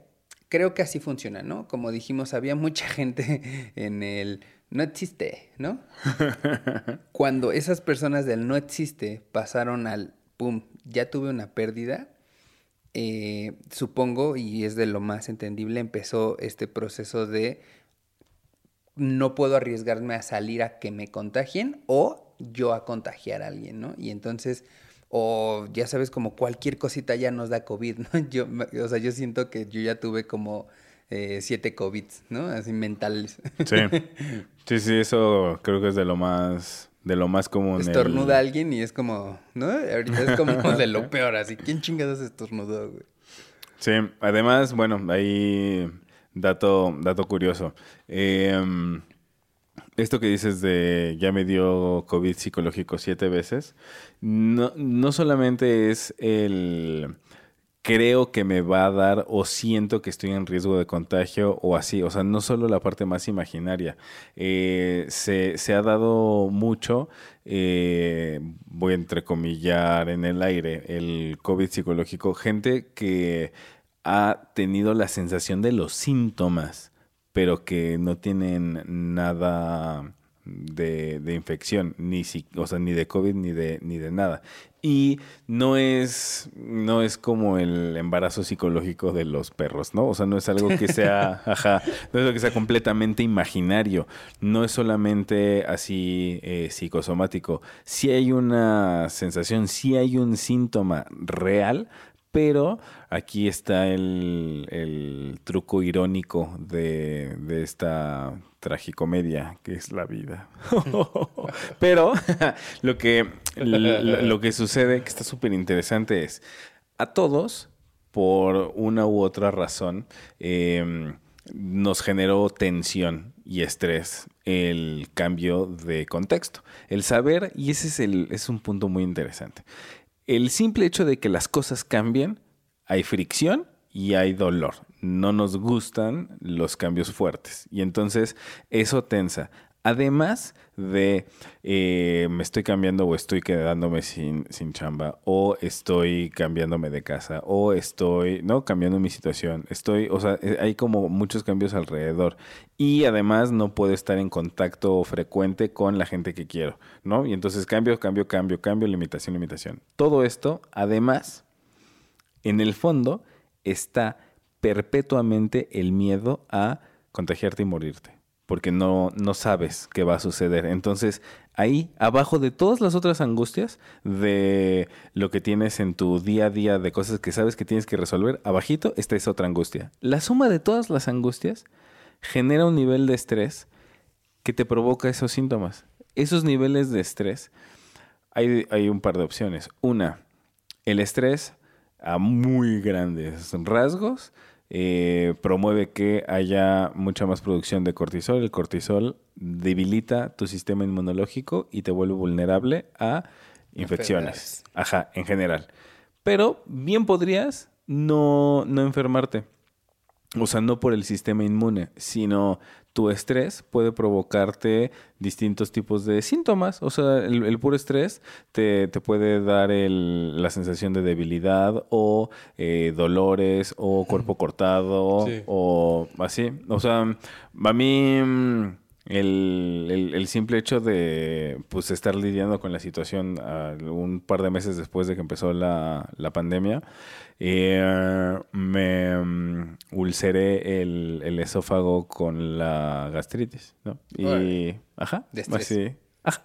creo que así funciona, ¿no? Como dijimos, había mucha *laughs* gente en el no existe, ¿no? *laughs* Cuando esas personas del no existe pasaron al, pum, ya tuve una pérdida, eh, supongo, y es de lo más entendible, empezó este proceso de no puedo arriesgarme a salir a que me contagien o yo a contagiar a alguien, ¿no? Y entonces, o ya sabes, como cualquier cosita ya nos da COVID, ¿no? *laughs* Yo, o sea, yo siento que yo ya tuve como eh, siete COVID, ¿no? Así mentales. Sí. *laughs* Sí, sí, eso creo que es de lo más, de lo más común. Estornuda a alguien y es como, ¿no? Ahorita es como *laughs* de lo peor, así. ¿Quién chingados estornudó, güey? Sí, además, bueno, ahí dato, dato curioso. Em, esto que dices de ya me dio COVID psicológico siete veces, no, no solamente es el creo que me va a dar o siento que estoy en riesgo de contagio o así. O sea, no solo la parte más imaginaria. Eh, se, se, ha dado mucho, eh, voy a entrecomillar en el aire, el COVID psicológico, gente que ha tenido la sensación de los síntomas, pero que no tienen nada de, de infección, ni, o sea, ni de COVID ni de, ni de nada. Y no es, no es como el embarazo psicológico de los perros, ¿no? O sea, no es algo que sea, *laughs* ajá, no es algo que sea completamente imaginario. No es solamente así eh, psicosomático. Sí hay una sensación, sí hay un síntoma real, pero aquí está el, el truco irónico de, de esta tragicomedia que es la vida. *laughs* Pero *laughs* lo que, lo, que sucede, que está súper interesante, es a todos, por una u otra razón, em, nos generó tensión y estrés el cambio de contexto. El saber, y ese es, el, es un punto muy interesante, el simple hecho de que las cosas cambien, hay fricción y hay dolor. No nos gustan los cambios fuertes. Y entonces eso tensa. Además de eh, me estoy cambiando o estoy quedándome sin, sin chamba o estoy cambiándome de casa o estoy, ¿no? Cambiando mi situación. Estoy, o sea, eh, hay como muchos cambios alrededor. Y además no puedo estar en contacto frecuente con la gente que quiero, ¿no? Y entonces cambio, cambio, cambio, cambio, limitación, limitación. Todo esto, además, en el fondo, está perpetuamente el miedo a contagiarte y morirte, porque no, no sabes qué va a suceder. Entonces, ahí, abajo de todas las otras angustias de lo que tienes en tu día a día, de cosas que sabes que tienes que resolver, abajito está esa otra angustia. La suma de todas las angustias genera un nivel de estrés que te provoca esos síntomas. Esos niveles de estrés, hay, hay un par de opciones. Una, el estrés a muy grandes rasgos, eh, promueve que haya mucha más producción de cortisol. El cortisol debilita tu sistema inmunológico y te vuelve vulnerable a infecciones. Ajá, en general. Pero bien podrías no, no enfermarte. O sea, no por el sistema inmune, sino tu estrés puede provocarte distintos tipos de síntomas. O sea, el, puro estrés te, puede dar la sensación de debilidad o eh, dolores o cuerpo cortado o así. O sea, a mí mm, el, simple hecho de pues estar lidiando con la situación un par de meses después de que empezó la, la pandemia, eh, me um, ulceré el, el, esófago con la gastritis, ¿no? Y, ajá, así, ajá.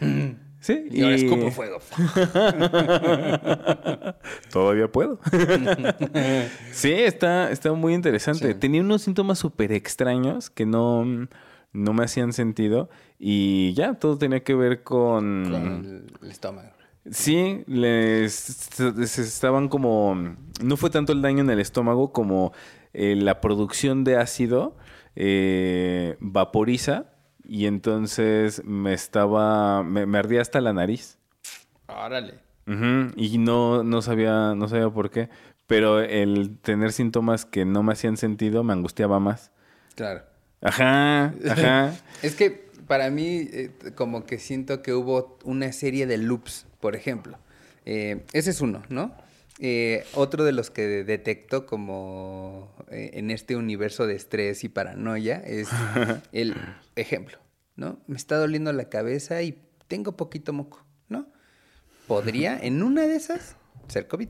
*laughs* Sí, y, ahora escupo fuego. *laughs* Todavía puedo. *laughs* sí, está, está muy interesante. Tenía unos síntomas súper extraños que no no me hacían sentido y ya, todo tenía que ver con... Con el estómago. Sí, les, estaban como... No fue tanto el daño en el estómago como eh, la producción de ácido eh, vaporiza y entonces me estaba... Me, ardía hasta la nariz. Órale. Y no, no, sabía, no sabía por qué. Pero el tener síntomas que no me hacían sentido me angustiaba más. Claro. Ajá, ajá. *laughs* es que para mí eh, como que siento que hubo una serie de loops, por ejemplo. Eh, ese es uno, ¿no? Eh, otro de los que detecto como en este universo de estrés y paranoia es *laughs* el ejemplo, ¿no? Me está doliendo la cabeza y tengo poquito moco, ¿no? Podría en una de esas ser COVID,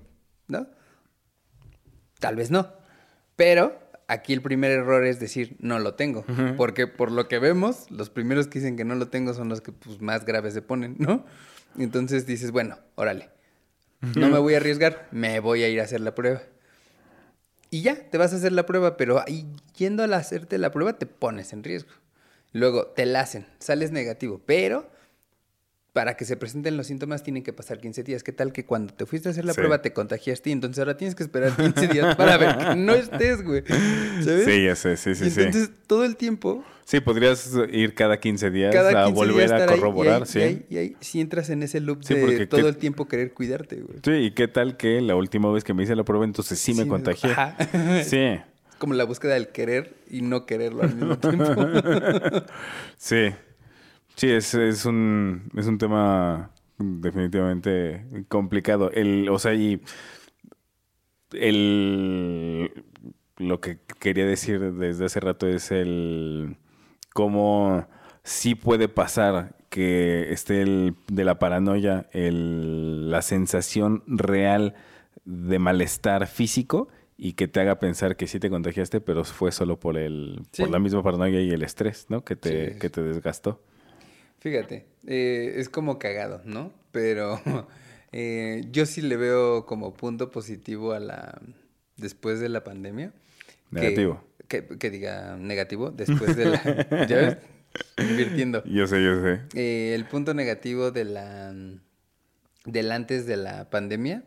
¿no? Tal vez no, pero aquí el primer error es decir, no lo tengo. Porque por lo que vemos, los primeros que dicen que no lo tengo son los que pues, más graves se ponen, ¿no? Entonces dices, bueno, órale, no me voy a arriesgar, me voy a ir a hacer la prueba. Y ya, te vas a hacer la prueba, pero ahí, yendo a hacerte la prueba te pones en riesgo. Luego te la hacen, sales negativo, pero para que se presenten los síntomas tienen que pasar 15 días. ¿Qué tal que cuando te fuiste a hacer la Sí. prueba te contagiaste y entonces ahora tienes que esperar 15 días *laughs* para ver que no estés, güey? ¿Sabes? Sí, ya sé, sí, sí, y sí. entonces todo el tiempo, Sí, podrías ir cada 15 días cada 15 a días volver a ahí, y corroborar, ahí, sí. Y ahí, y si entras en ese loop Sí, de todo qué- el tiempo querer cuidarte, güey. Sí, y qué tal que la última vez que me hice la prueba, entonces sí, me contagié. ajá. *laughs* Sí, Como la búsqueda del querer y no quererlo al mismo *laughs* tiempo. sí. Sí, es, es un, es un tema definitivamente complicado. El, o sea, y el, lo que quería decir desde hace rato es el cómo sí puede pasar que esté el, de la paranoia el, la sensación real de malestar físico y que te haga pensar que sí te contagiaste, pero fue solo por el Sí. por la misma paranoia y el estrés, ¿no? Que te, Sí. que te desgastó. Fíjate, eh, es como cagado, ¿no? Pero *laughs* eh, yo sí le veo como punto positivo a la... después de la pandemia. Negativo. Que, que diga negativo después de la... *laughs* ¿Ya ves? Invirtiendo. Yo sé, yo sé. Eh, el punto negativo de la... del antes de la pandemia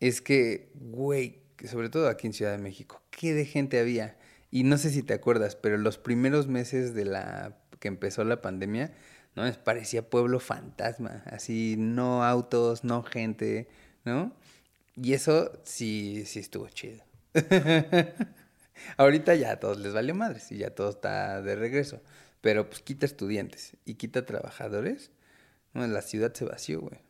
es que, güey, sobre todo aquí en Ciudad de México, qué de gente había. Y no sé si te acuerdas, pero los primeros meses de la que empezó la pandemia, ¿no? Parecía pueblo fantasma, así, no autos, no gente, ¿no? Y eso sí, sí estuvo chido. *laughs* Ahorita ya a todos les valió madres y ya todo está de regreso. Pero pues quita estudiantes y quita trabajadores, ¿no? La ciudad se vació, güey.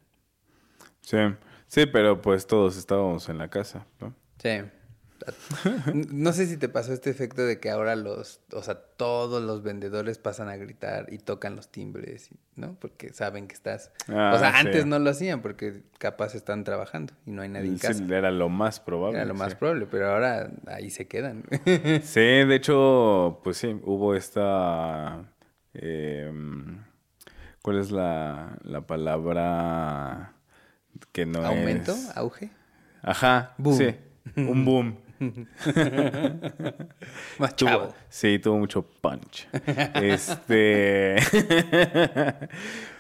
Sí, sí, pero pues todos estábamos en la casa, ¿no? Sí. No sé si te pasó este efecto de que ahora los, o sea, todos los vendedores pasan a gritar y tocan los timbres, ¿no? Porque saben que estás. Ah, o sea, sí. antes no lo hacían porque capaz están trabajando y no hay nadie en Sí, casa. era lo más probable. Era lo más probable, pero ahora ahí se quedan. *laughs* Sí, de hecho, pues sí, hubo esta... eh, ¿Cuál es la, la palabra que no ¿Aumento? es? ¿Auge? Ajá, Boom. sí, un boom. *laughs* Más Tuvo- chavo. sí, tuvo mucho punch. este. *laughs*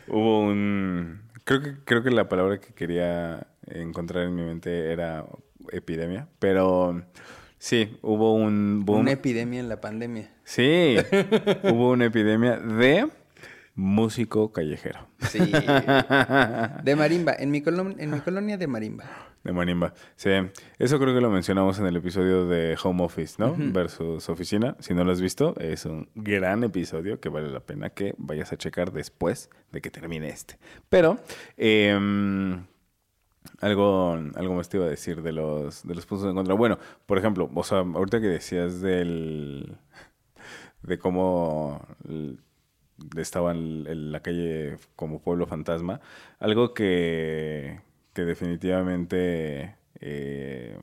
Hubo un. Creo que, creo que la palabra que quería encontrar en mi mente era epidemia. Pero sí, hubo un boom. Una epidemia en la pandemia. Sí, *laughs* hubo una epidemia de músico callejero. Sí. De marimba. En mi, colon- en mi colonia de marimba. De marimba. Sí, eso creo que lo mencionamos en el episodio de Home Office, ¿no? Versus oficina. Si no lo has visto, es un gran episodio que vale la pena que vayas a checar después de que termine este. Pero, em, algo, algo más te iba a decir de los, de los puntos de encuentro. Bueno, por ejemplo, o sea, ahorita que decías del de cómo estaba en, la calle como pueblo fantasma, algo que, que definitivamente eh,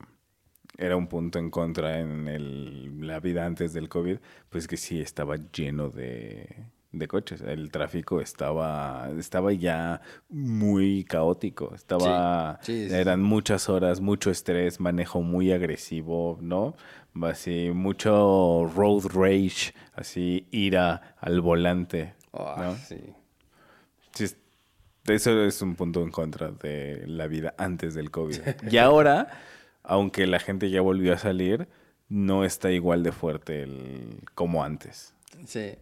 era un punto en contra en la vida antes del COVID, pues que sí estaba lleno de, de coches. El tráfico estaba, estaba ya muy caótico. Estaba, Sí, sí, sí, eran muchas horas, mucho estrés, manejo muy agresivo, ¿no? Así, mucho road rage, así, ira al volante, ¿no? sí. Sí, es- eso es un punto en contra de la vida antes del COVID. *laughs* Y ahora, aunque la gente ya volvió a salir, no está igual de fuerte el, como antes. Sí.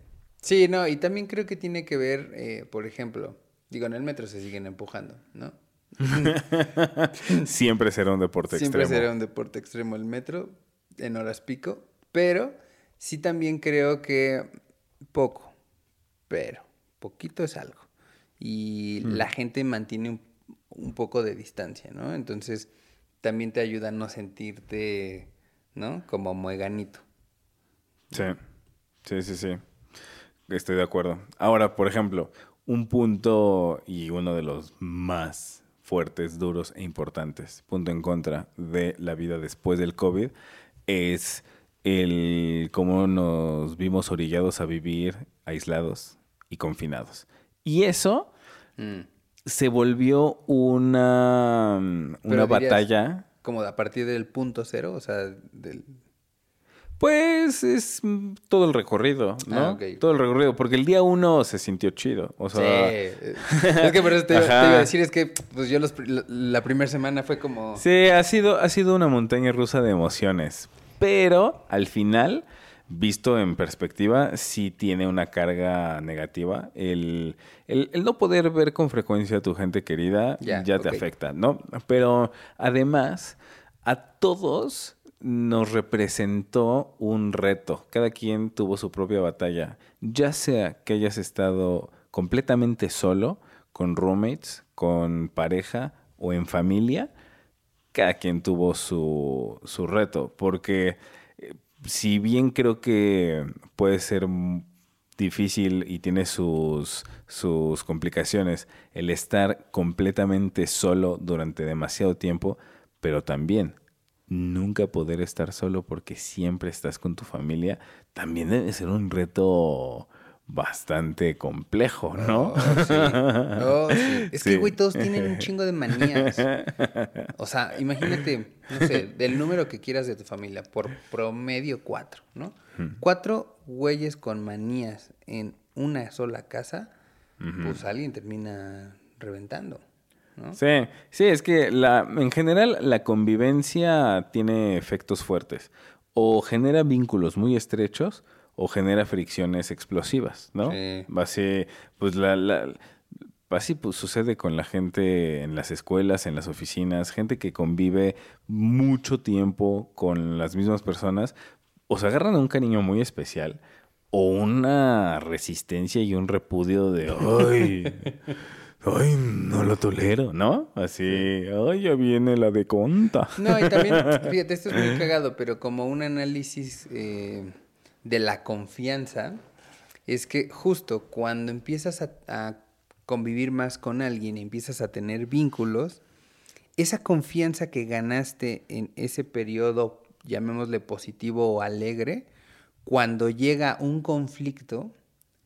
Sí, no, y también creo que tiene que ver, eh, por ejemplo, digo, en el metro se siguen empujando, ¿no? *laughs* Siempre será un deporte Siempre extremo. será un deporte extremo el metro, en horas pico, pero sí también creo que poco, pero poquito es algo. Y Mm. la gente mantiene un, un poco de distancia, ¿no? Entonces también te ayuda a no sentirte, ¿no? Como mueganito. Sí, sí, sí, sí. Estoy de acuerdo. Ahora, por ejemplo, un punto y uno de los más fuertes, duros e importantes, punto en contra de la vida después del COVID, es el cómo nos vimos orillados a vivir aislados y confinados. Y eso Mm. se volvió una, una Pero dirías- batalla. Como a partir del punto cero, o sea, del... Pues es mm, todo el recorrido, ¿no? Ah, ok. Todo el recorrido, porque el día uno se sintió chido. O Sí. sea, es que por eso te, iba a decir, es que pues yo los la, primera semana fue como... Sí, ha sido, ha sido una montaña rusa de emociones. Pero al final, visto en perspectiva, sí tiene una carga negativa. El, el- el no poder ver con frecuencia a tu gente querida ya, Ya, te afecta, ¿no? Pero además, a todos nos representó un reto. Cada quien tuvo su propia batalla. Ya sea que hayas estado completamente solo, con roommates, con pareja o en familia, cada quien tuvo su, su reto, porque eh, si bien creo que puede ser difícil y tiene sus, sus complicaciones el estar completamente solo durante demasiado tiempo, pero también nunca poder estar solo porque siempre estás con tu familia, también debe ser un reto bastante complejo, ¿no? Oh, sí. Oh, sí. *laughs* Es que, güey, todos tienen un chingo de manías. *laughs* O sea, imagínate, no sé, del número que quieras de tu familia, por promedio cuatro, ¿no? Cuatro güeyes con manías en una sola casa, pues alguien termina reventando, ¿no? Sí, sí, es que la, en general la convivencia tiene efectos fuertes. O genera vínculos muy estrechos o genera fricciones explosivas, ¿no? Sí. Así, pues la, la- así pues, sucede con la gente en las escuelas, en las oficinas, gente que convive mucho tiempo con las mismas personas, o se agarran a un cariño muy especial o una resistencia y un repudio de, *laughs* ay, ay, no lo tolero, ¿no? Así, ay, ya viene la de conta. No, y también, *laughs* fíjate, esto es muy cagado, pero como un análisis eh, de la confianza, es que justo cuando empiezas a, a convivir más con alguien y empiezas a tener vínculos, esa confianza que ganaste en ese periodo, llamémosle positivo o alegre, cuando llega un conflicto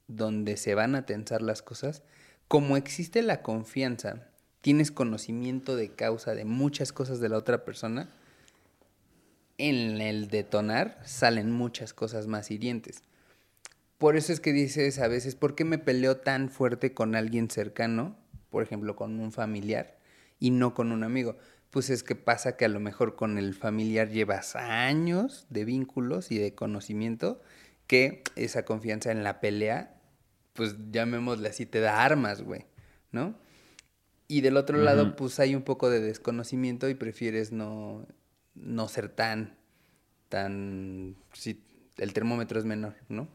donde se van a tensar las cosas, como existe la confianza, tienes conocimiento de causa de muchas cosas de la otra persona, en el detonar salen muchas cosas más hirientes. Por eso es que dices a veces, ¿por qué me peleo tan fuerte con alguien cercano? Por ejemplo, con un familiar y no con un amigo. Pues es que pasa que a lo mejor con el familiar llevas años de vínculos y de conocimiento que esa confianza en la pelea, pues llamémosle así, te da armas, güey, ¿no? Y del otro lado, pues hay un poco de desconocimiento y prefieres no, no ser tan, tan, sí, el termómetro es menor, ¿no?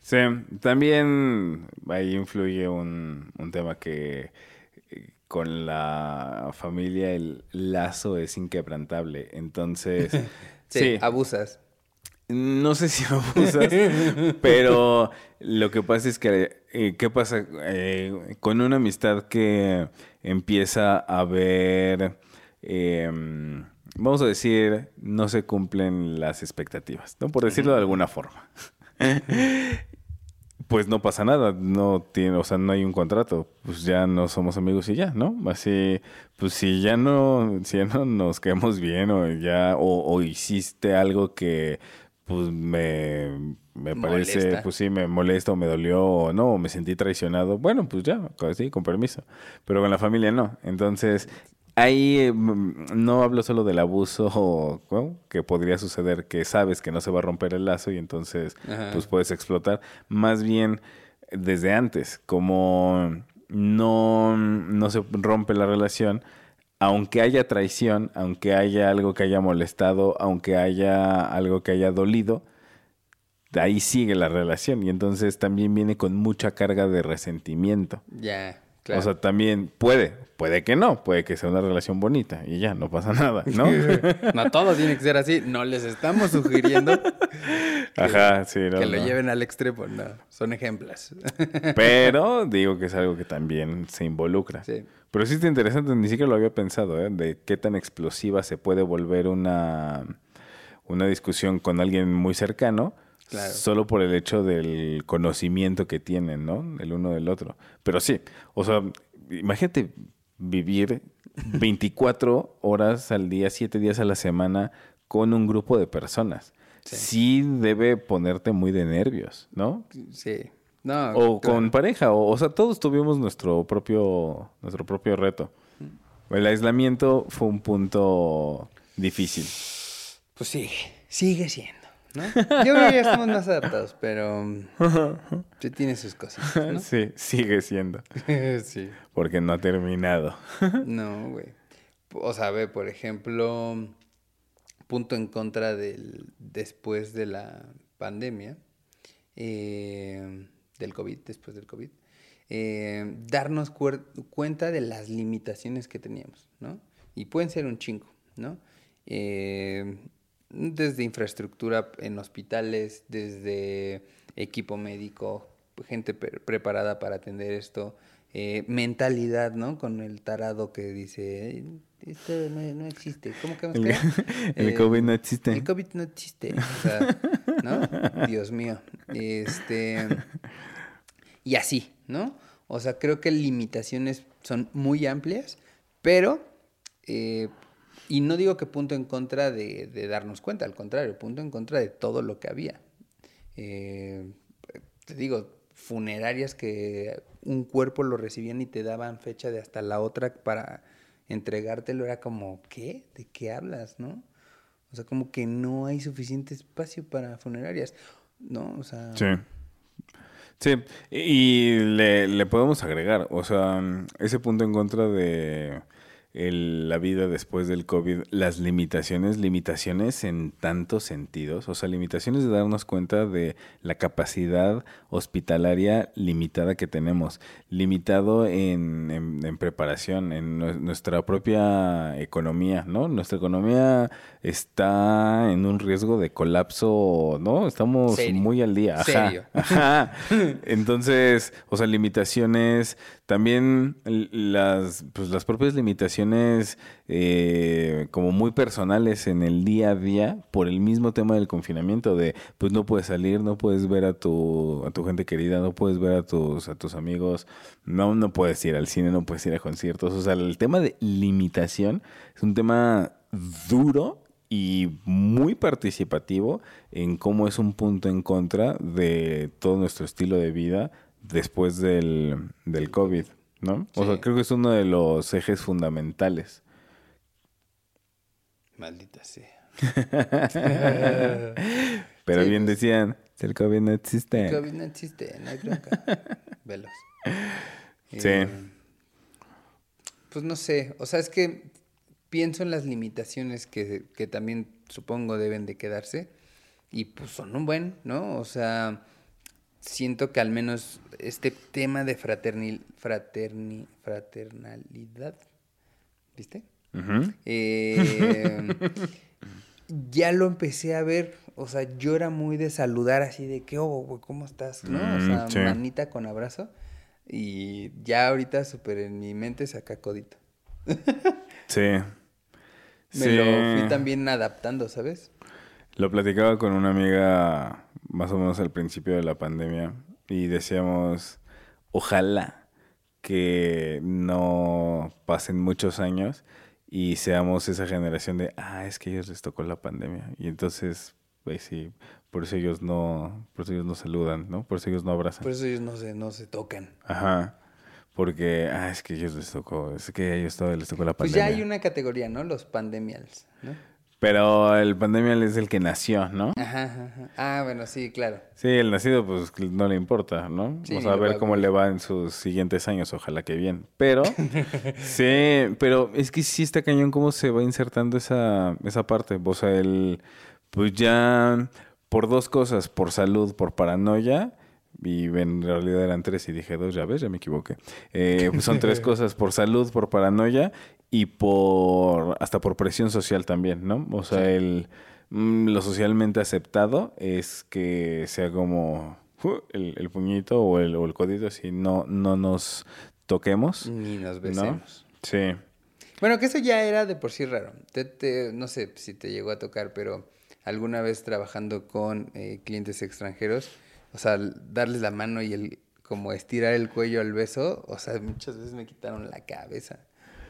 Sí, también ahí influye un, un tema que eh, con la familia el lazo es inquebrantable. Entonces, *laughs* Sí, sí, abusas. No sé si *laughs* abusas, pero lo que pasa es que, eh, ¿qué pasa eh, con una amistad que empieza a ver, em, vamos a decir, no se cumplen las expectativas, ¿no? Por decirlo de alguna forma. *laughs* Pues no pasa nada, no tiene, o sea, no hay un contrato, pues ya no somos amigos y ya, ¿no? Así, pues si ya no, si ya no nos quedamos bien o ya, o, o hiciste algo que, pues me, me parece, Molesta. pues sí, me molesta o me dolió o no, o me sentí traicionado, bueno, pues ya, sí, con permiso, pero con la familia no, entonces Ahí mm, no hablo solo del abuso *laughs* que podría suceder, que sabes que no se va a romper el lazo y entonces Ajá. pues puedes explotar. Más bien desde antes, como no, no se rompe la relación, aunque haya traición, aunque haya algo que haya molestado, aunque haya algo que haya dolido, ahí sigue la relación y entonces también viene con mucha carga de resentimiento. Ya, claro. O sea, también puede, puede que no, puede que sea una relación bonita y ya, no pasa nada, ¿no? no todo tiene que ser así. No les estamos sugiriendo Ajá, sí, no, que lo lleven al extremo. No, son ejemplos. *laughs* Pero digo que es algo que también se involucra. Sí. Pero sí está interesante, ni siquiera lo había pensado, ¿eh? De qué tan explosiva se puede volver una, una discusión con alguien muy cercano. Claro. Solo por el hecho del conocimiento que tienen, ¿no? El uno del otro. Pero sí, o sea, imagínate vivir *laughs* 24 horas al día, 7 días a la semana con un grupo de personas. sí. debe ponerte muy de nervios, ¿no? Sí. No, o claro. con pareja, o, o sea, todos tuvimos nuestro propio, nuestro propio reto. El aislamiento fue un punto difícil. Pues sigue, sigue siendo, ¿no? Yo creo que ya estamos más adaptados, pero *laughs* sí tiene sus cositas, ¿no? *laughs* Sí, sigue siendo, *laughs* sí. porque no ha terminado. No, güey. O sea, ve, por ejemplo, punto en contra del después de la pandemia, eh, del COVID, después del COVID, eh, darnos cuenta de las limitaciones que teníamos, ¿no? Y pueden ser un chingo, ¿no? Eh, desde infraestructura en hospitales, desde equipo médico, gente pre- preparada para atender esto, eh, mentalidad, ¿no? Con el tarado que dice, "Eh, esto no, no existe. ¿Cómo que El, *laughs* el COVID no existe. El COVID no existe. O sea, ¿no? *laughs* Dios mío. Este. Y así, ¿no? O sea, creo que limitaciones son muy amplias, pero. eh, y no digo que punto en contra de, darnos cuenta, al contrario, punto en contra de todo lo que había. Eh, te digo, funerarias que un cuerpo lo recibían y te daban fecha de hasta la otra para entregártelo, era como, ¿qué? ¿De qué hablas, no? O sea, como que no hay suficiente espacio para funerarias, ¿no? O sea, Sí. Sí, y le, le podemos agregar, o sea, ese punto en contra de el- la vida después del COVID, las limitaciones, limitaciones en tantos sentidos, o sea, limitaciones de darnos cuenta de la capacidad hospitalaria limitada que tenemos, limitado en, en- en preparación, en nue- nuestra propia economía, ¿no? Nuestra economía está en un riesgo de colapso, ¿no? Estamos Serio. muy al día. Ajá. Serio. Ajá. *laughs* Entonces, o sea, limitaciones, también las, pues, las propias limitaciones eh, como muy personales en el día a día por el mismo tema del confinamiento, de pues no puedes salir, no puedes ver a tu, a tu gente querida, no puedes ver a tus, a tus amigos, no, no puedes ir al cine, no puedes ir a conciertos. O sea, el tema de limitación es un tema duro y muy participativo en cómo es un punto en contra de todo nuestro estilo de vida después del, del COVID, ¿no? O sea, creo que es uno de los ejes fundamentales. maldita sea. *laughs* Pero Sí, bien pues. decían, el COVID no existe. El COVID no existe, no hay bronca. *laughs* Velos. Sí. Eh, pues no sé, o sea, es que pienso en las limitaciones que, que también supongo deben de quedarse y pues son un buen, ¿no? O sea, siento que al menos este tema de fraternil, fraterni, fraternalidad, ¿viste? Ujú. Eh, *laughs* ya lo empecé a ver, o sea, yo era muy de saludar así de que, oh, güey, ¿cómo estás? ¿No? O Mm, sea, sí. manita con abrazo. Y ya ahorita súper en mi mente saca codito. *laughs* Sí. Me Sí. lo fui también adaptando, ¿sabes? Lo platicaba con una amiga más o menos al principio de la pandemia y decíamos, ojalá que no pasen muchos años y seamos esa generación de, ah, es que a ellos les tocó la pandemia. Y entonces, pues sí, por eso ellos no, por eso ellos no saludan, ¿no? Por eso ellos no abrazan. Por eso ellos no se, no se tocan. Ajá. Porque, ah, es que a ellos les tocó, es que a ellos todavía les tocó la Pues pandemia. ya hay una categoría, ¿no? Los pandemials, ¿no? Pero el pandemia es el que nació, ¿no? Ajá, ajá. Ah, bueno, sí, claro. Sí, el nacido pues no le importa, ¿no? Sí, sea, a ver cómo bien. le va en sus siguientes años, ojalá que bien. Pero, *laughs* sí, pero es que sí está cañón cómo se va insertando esa, esa parte. O sea, el, pues ya por dos cosas, por salud, por paranoia, y en realidad eran tres y dije dos, ya ves, ya me equivoqué. Eh, pues son tres *laughs* cosas, por salud, por paranoia y por, hasta por presión social también, ¿no? O sea, el, mm, lo socialmente aceptado es que sea como uh, el, el puñito o el, o el codito, así no, no nos toquemos, Ni nos ¿no? besemos. Sí. Bueno, que eso ya era de por sí raro. Te- te- no sé si te llegó a tocar, pero alguna vez trabajando con eh, clientes extranjeros, o sea, darles la mano y el como estirar el cuello al beso, o sea, muchas veces me quitaron la cabeza.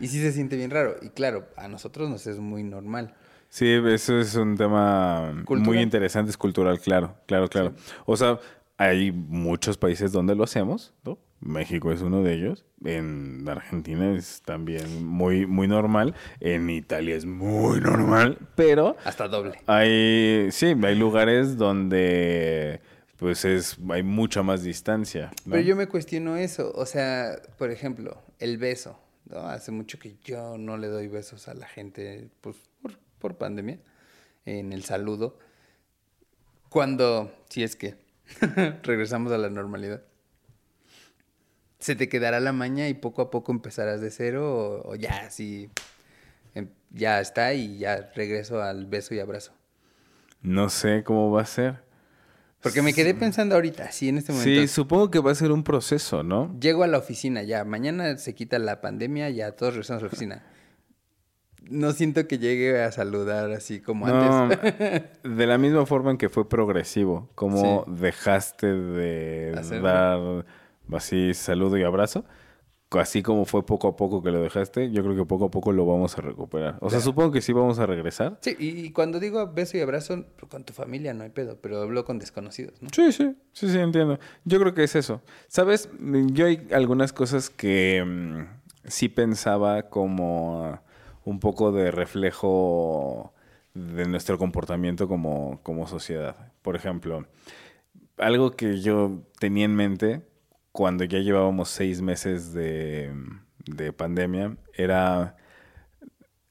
Y sí se siente bien raro. Y claro, a nosotros nos es muy normal. Sí, eso es un tema muy interesante, es cultural, claro, claro, claro. O sea, hay muchos países donde lo hacemos, ¿no? México es uno de ellos. En Argentina es también muy, muy normal. En Italia es muy normal. Pero Hasta doble. hay, sí, hay lugares donde pues es, hay mucha más distancia. ¿no? Pero yo me cuestiono eso. O sea, por ejemplo, el beso. ¿No? Hace mucho que yo no le doy besos a la gente pues, por, pandemia. En el saludo. Cuando, si es que *laughs* regresamos a la normalidad. ¿Se te quedará la maña y poco a poco empezarás de cero? O, o ya, así. em, Ya está y ya regreso al beso y abrazo. No sé cómo va a ser. Porque me quedé pensando ahorita, así en este momento. Sí, supongo que va a ser un proceso, ¿no? Llego a la oficina ya, mañana se quita la pandemia, ya todos regresamos a la oficina. No siento que llegue a saludar así como No, antes. de la misma forma en que fue progresivo, como Sí. dejaste de Hacerlo. dar así saludo y abrazo, así como fue poco a poco que lo dejaste, yo creo que poco a poco lo vamos a recuperar. O sea, supongo que sí vamos a regresar. Sí, y cuando digo beso y abrazo, con tu familia no hay pedo, pero hablo con desconocidos, ¿no? Sí, sí, sí, sí, entiendo. Yo creo que es eso. ¿Sabes? Yo hay algunas cosas que mm, sí pensaba como un poco de reflejo de nuestro comportamiento como, como sociedad. Por ejemplo, algo que yo tenía en mente cuando ya llevábamos seis meses de, de pandemia era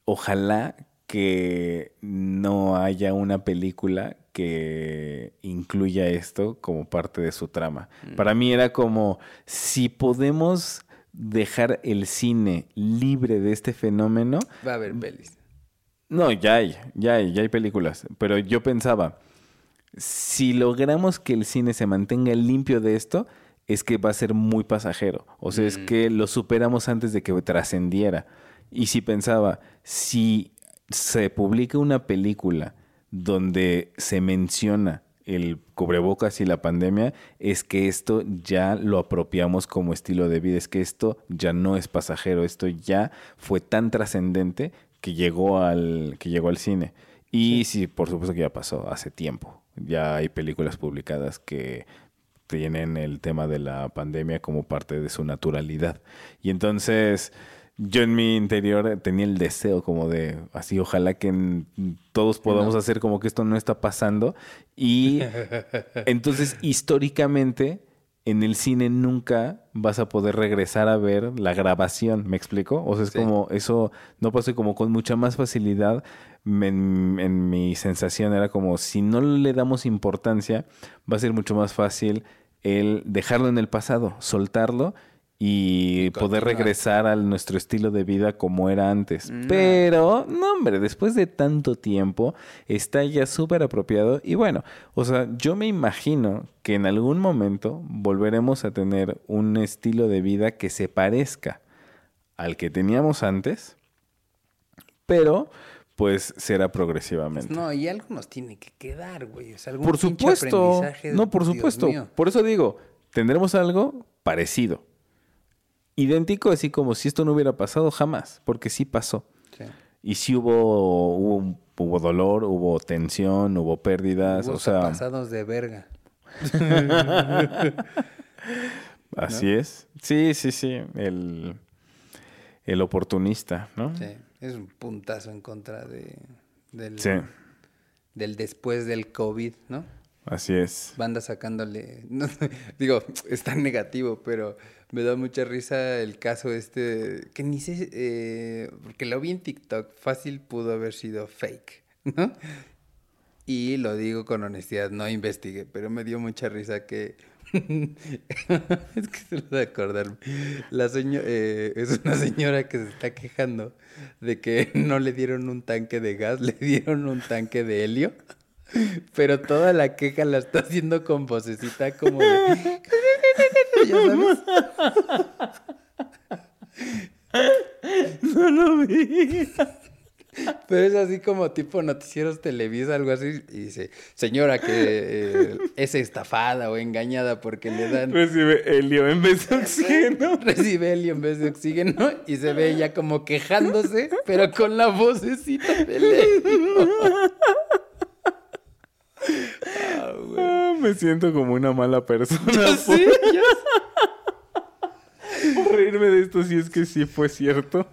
ojalá que no haya una película que incluya esto como parte de su trama. Para mí era como si podemos dejar el cine libre de este fenómeno, Va a haber pelis. no, ya hay, ya hay, ya hay películas. Pero yo pensaba, si logramos que el cine se mantenga limpio de esto, es que va a ser muy pasajero. O sea, es que lo superamos antes de que trascendiera. Y si pensaba, si se publica una película donde se menciona el cubrebocas y la pandemia, es que esto ya lo apropiamos como estilo de vida, es que esto ya no es pasajero, esto ya fue tan trascendente que llegó al que llegó al cine. Y sí. por supuesto que ya pasó hace tiempo. Ya hay películas publicadas que tienen el tema de la pandemia como parte de su naturalidad. Y entonces yo en mi interior tenía el deseo como de así, ojalá que en- todos podamos No. hacer como que esto no está pasando. Y *laughs* entonces históricamente en el cine nunca vas a poder regresar a ver la grabación, ¿me explico? O sea, es Sí. como eso no pasó y como con mucha más facilidad. En, en mi sensación era como si no le damos importancia, va a ser mucho más fácil el dejarlo en el pasado, soltarlo y, poder regresar a nuestro estilo de vida como era antes. No. Pero, no, hombre, después de tanto tiempo está ya súper apropiado. Y bueno, o sea, yo me imagino que en algún momento volveremos a tener un estilo de vida que se parezca al que teníamos antes, pero pues será progresivamente. Pues no, y algo nos tiene que quedar, güey. O sea, algún por supuesto. aprendizaje, No, por Dios supuesto. mío. Por eso digo, tendremos algo parecido. Idéntico, así como si esto no hubiera pasado jamás, porque sí pasó. Sí. Y sí hubo, hubo, hubo dolor, hubo tensión, hubo pérdidas, Hubo o sea, pasados de verga. *laughs* así es. Sí, sí, sí, el, el oportunista, ¿no? Sí, es un puntazo en contra de, del, Sí, del después del COVID, ¿no? así es. Banda sacándole, *laughs* no, digo, es tan negativo, pero me da mucha risa el caso este, que ni sé, eh, porque lo vi en TikTok, fácil pudo haber sido fake, *laughs* ¿no? Y lo digo con honestidad, no investigué, pero me dio mucha risa que... *laughs* es que se lo de acordar. La eh, es una señora que se está quejando de que *laughs* no le dieron un tanque de gas, *laughs* le dieron un tanque de helio. Pero toda la queja la está haciendo con vocecita como de... ¿Ya? No lo vi. Pero es así como tipo noticieros Televisa, algo así. Y dice, señora que eh, es estafada o engañada porque le dan... Recibe helio en vez de oxígeno. *laughs* Recibe helio en vez de oxígeno y se ve ella como quejándose, pero con la vocecita del helio. Ah, me siento como una mala persona. Yo sí, yo por reírme de esto si es que sí fue cierto.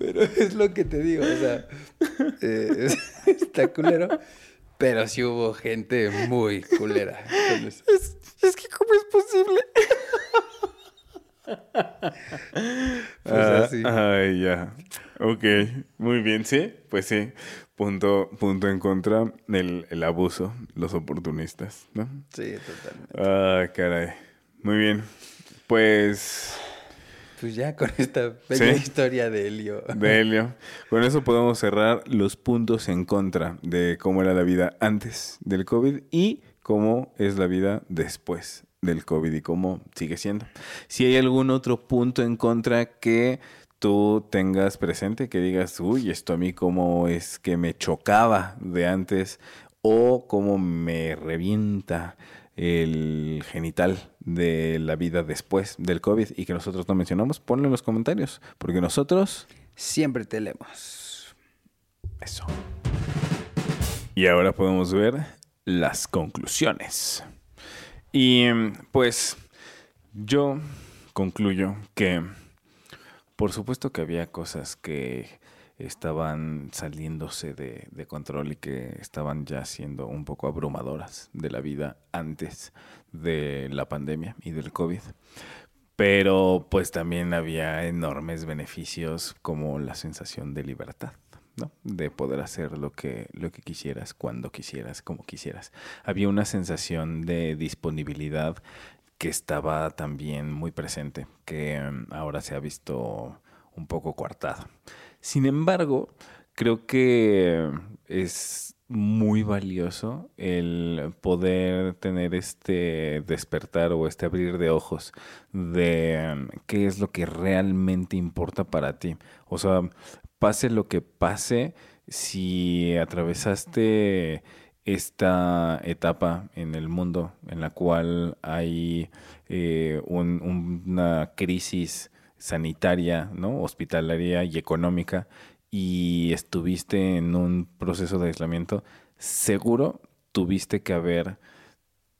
Pero *laughs* es lo que te digo, o sea, eh, *laughs* está culero, pero sí hubo gente muy culera. Es, es que ¿cómo es posible? *laughs* Pues Ah, así. Ay, ya. Ok, muy bien, sí. Pues sí, punto, punto en contra el, el abuso, los oportunistas, ¿no? Sí, totalmente. Ah, caray. Muy bien. Pues, Pues ya con esta bella Sí. historia de Helio. de Helio, con eso podemos cerrar los puntos en contra de cómo era la vida antes del COVID y cómo es la vida después del COVID y cómo sigue siendo. Si hay algún otro punto en contra que tú tengas presente, que digas, uy, esto a mí cómo es que me chocaba de antes o cómo me revienta el genital de la vida después del COVID y que nosotros no mencionamos, ponlo en los comentarios, porque nosotros Siempre te leemos. eso. Y ahora podemos ver las conclusiones. Y pues yo concluyo que por supuesto que había cosas que estaban saliéndose de, de control y que estaban ya siendo un poco abrumadoras de la vida antes de la pandemia y del COVID. Pero pues también había enormes beneficios como la sensación de libertad. ¿no? De poder hacer lo que, lo que quisieras, cuando quisieras, como quisieras. Había una sensación de disponibilidad que estaba también muy presente, que ahora se ha visto un poco coartada. Sin embargo, creo que es muy valioso el poder tener este despertar o este abrir de ojos de mm, qué es lo que realmente importa para ti. O sea, pase lo que pase, si atravesaste esta etapa en el mundo en la cual hay eh, un- una crisis sanitaria, ¿no? hospitalaria y económica, y estuviste en un proceso de aislamiento, seguro tuviste que haber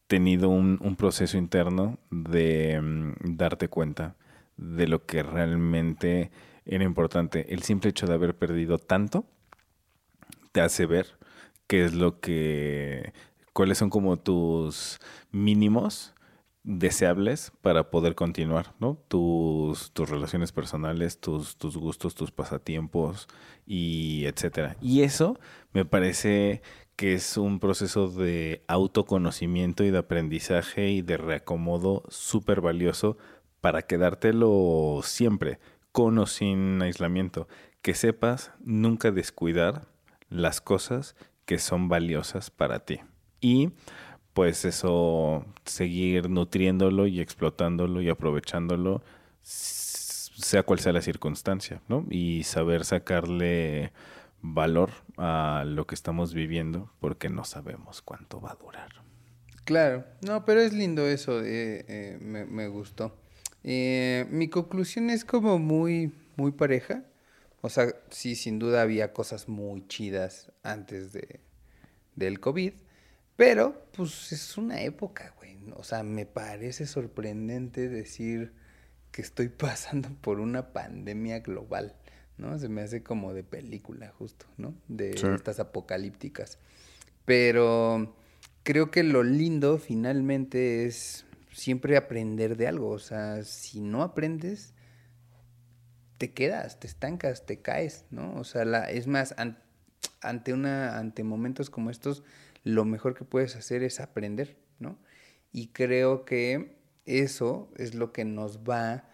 tenido un, proceso interno de mm, darte cuenta de lo que realmente era importante. El simple hecho de haber perdido tanto te hace ver qué es lo que, cuáles son como tus mínimos deseables para poder continuar, ¿no? Tus, tus relaciones personales, tus, tus gustos, tus pasatiempos y etcétera. Y eso me parece que es un proceso de autoconocimiento y de aprendizaje y de reacomodo súper valioso para quedártelo siempre, con o sin aislamiento. Que sepas nunca descuidar las cosas que son valiosas para ti. Y pues eso, seguir nutriéndolo y explotándolo y aprovechándolo, sea cual sea la circunstancia, ¿no? Y saber sacarle valor a lo que estamos viviendo porque no sabemos cuánto va a durar. Claro, no, pero es lindo eso, eh, eh, me, me gustó. Eh, mi conclusión es como muy, muy pareja. O sea, sí, sin duda había cosas muy chidas antes de, del COVID, pero pues es una época, güey. O sea, me parece sorprendente decir que estoy *laughs* pasando por una pandemia global, ¿no? Se me hace como de película, justo, ¿no? De Sí. estas apocalípticas. Pero creo que lo lindo finalmente es siempre aprender de algo. O sea, si no aprendes, te quedas, te estancas, te caes, ¿no? O sea, la, es más, an- ante una, ante momentos como estos, lo mejor que puedes hacer es aprender, ¿no? Y creo que eso es lo que nos va,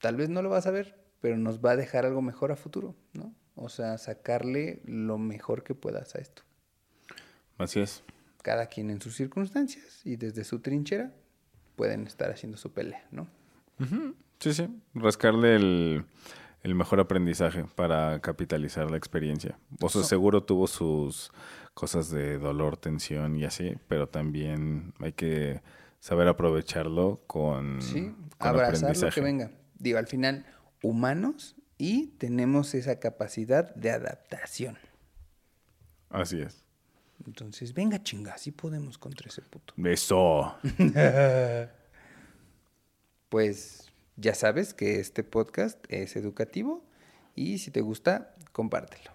tal vez no lo vas a ver, pero nos va a dejar algo mejor a futuro, ¿no? O sea, sacarle lo mejor que puedas a esto. Así es. Cada quien en sus circunstancias y desde su trinchera pueden estar haciendo su pelea, ¿no? Sí, sí. Rascarle el, el mejor aprendizaje para capitalizar la experiencia. O sea, seguro tuvo sus cosas de dolor, tensión y así, pero también hay que saber aprovecharlo con, Sí, con abrazar lo que venga. Digo, al final, humanos y tenemos esa capacidad de adaptación. Así es. Entonces, venga, chinga, sí podemos contra ese puto. Eso. *laughs* Pues ya sabes que este podcast es educativo y si te gusta, compártelo.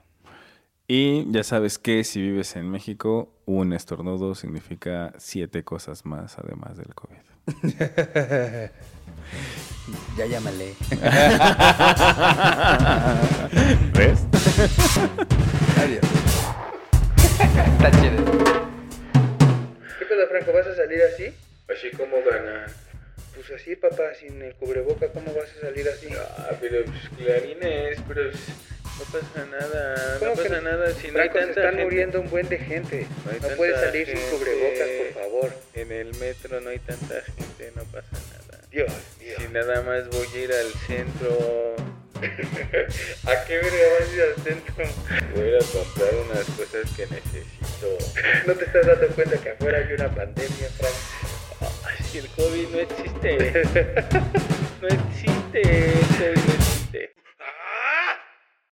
Y ya sabes que si vives en México, un estornudo significa siete cosas más además del COVID. *laughs* Ya llámale. *laughs* ¿Ves? Adiós. Está chido. ¿Qué pedo, Franco? ¿Vas a salir así? Así como ganar. Pues así, papá, sin el cubreboca, ¿cómo vas a salir así? Ah, pero pues, clarines, pero pues, no pasa nada, ¿Cómo no pasa nada. Si no hay Franco, se tanta están gente- muriendo un buen de gente. No, No, puedes tanta salir sin gente. cubrebocas, por favor. En el metro no hay tanta gente, no pasa nada. Dios, Dios. Si nada más voy a ir al centro. *laughs* ¿A qué verga vas a ir al centro? Voy a ir a comprar unas cosas que necesito. *laughs* ¿No te estás dando cuenta que afuera hay una pandemia, si el COVID no existe. *laughs* no existe, el COVID no existe.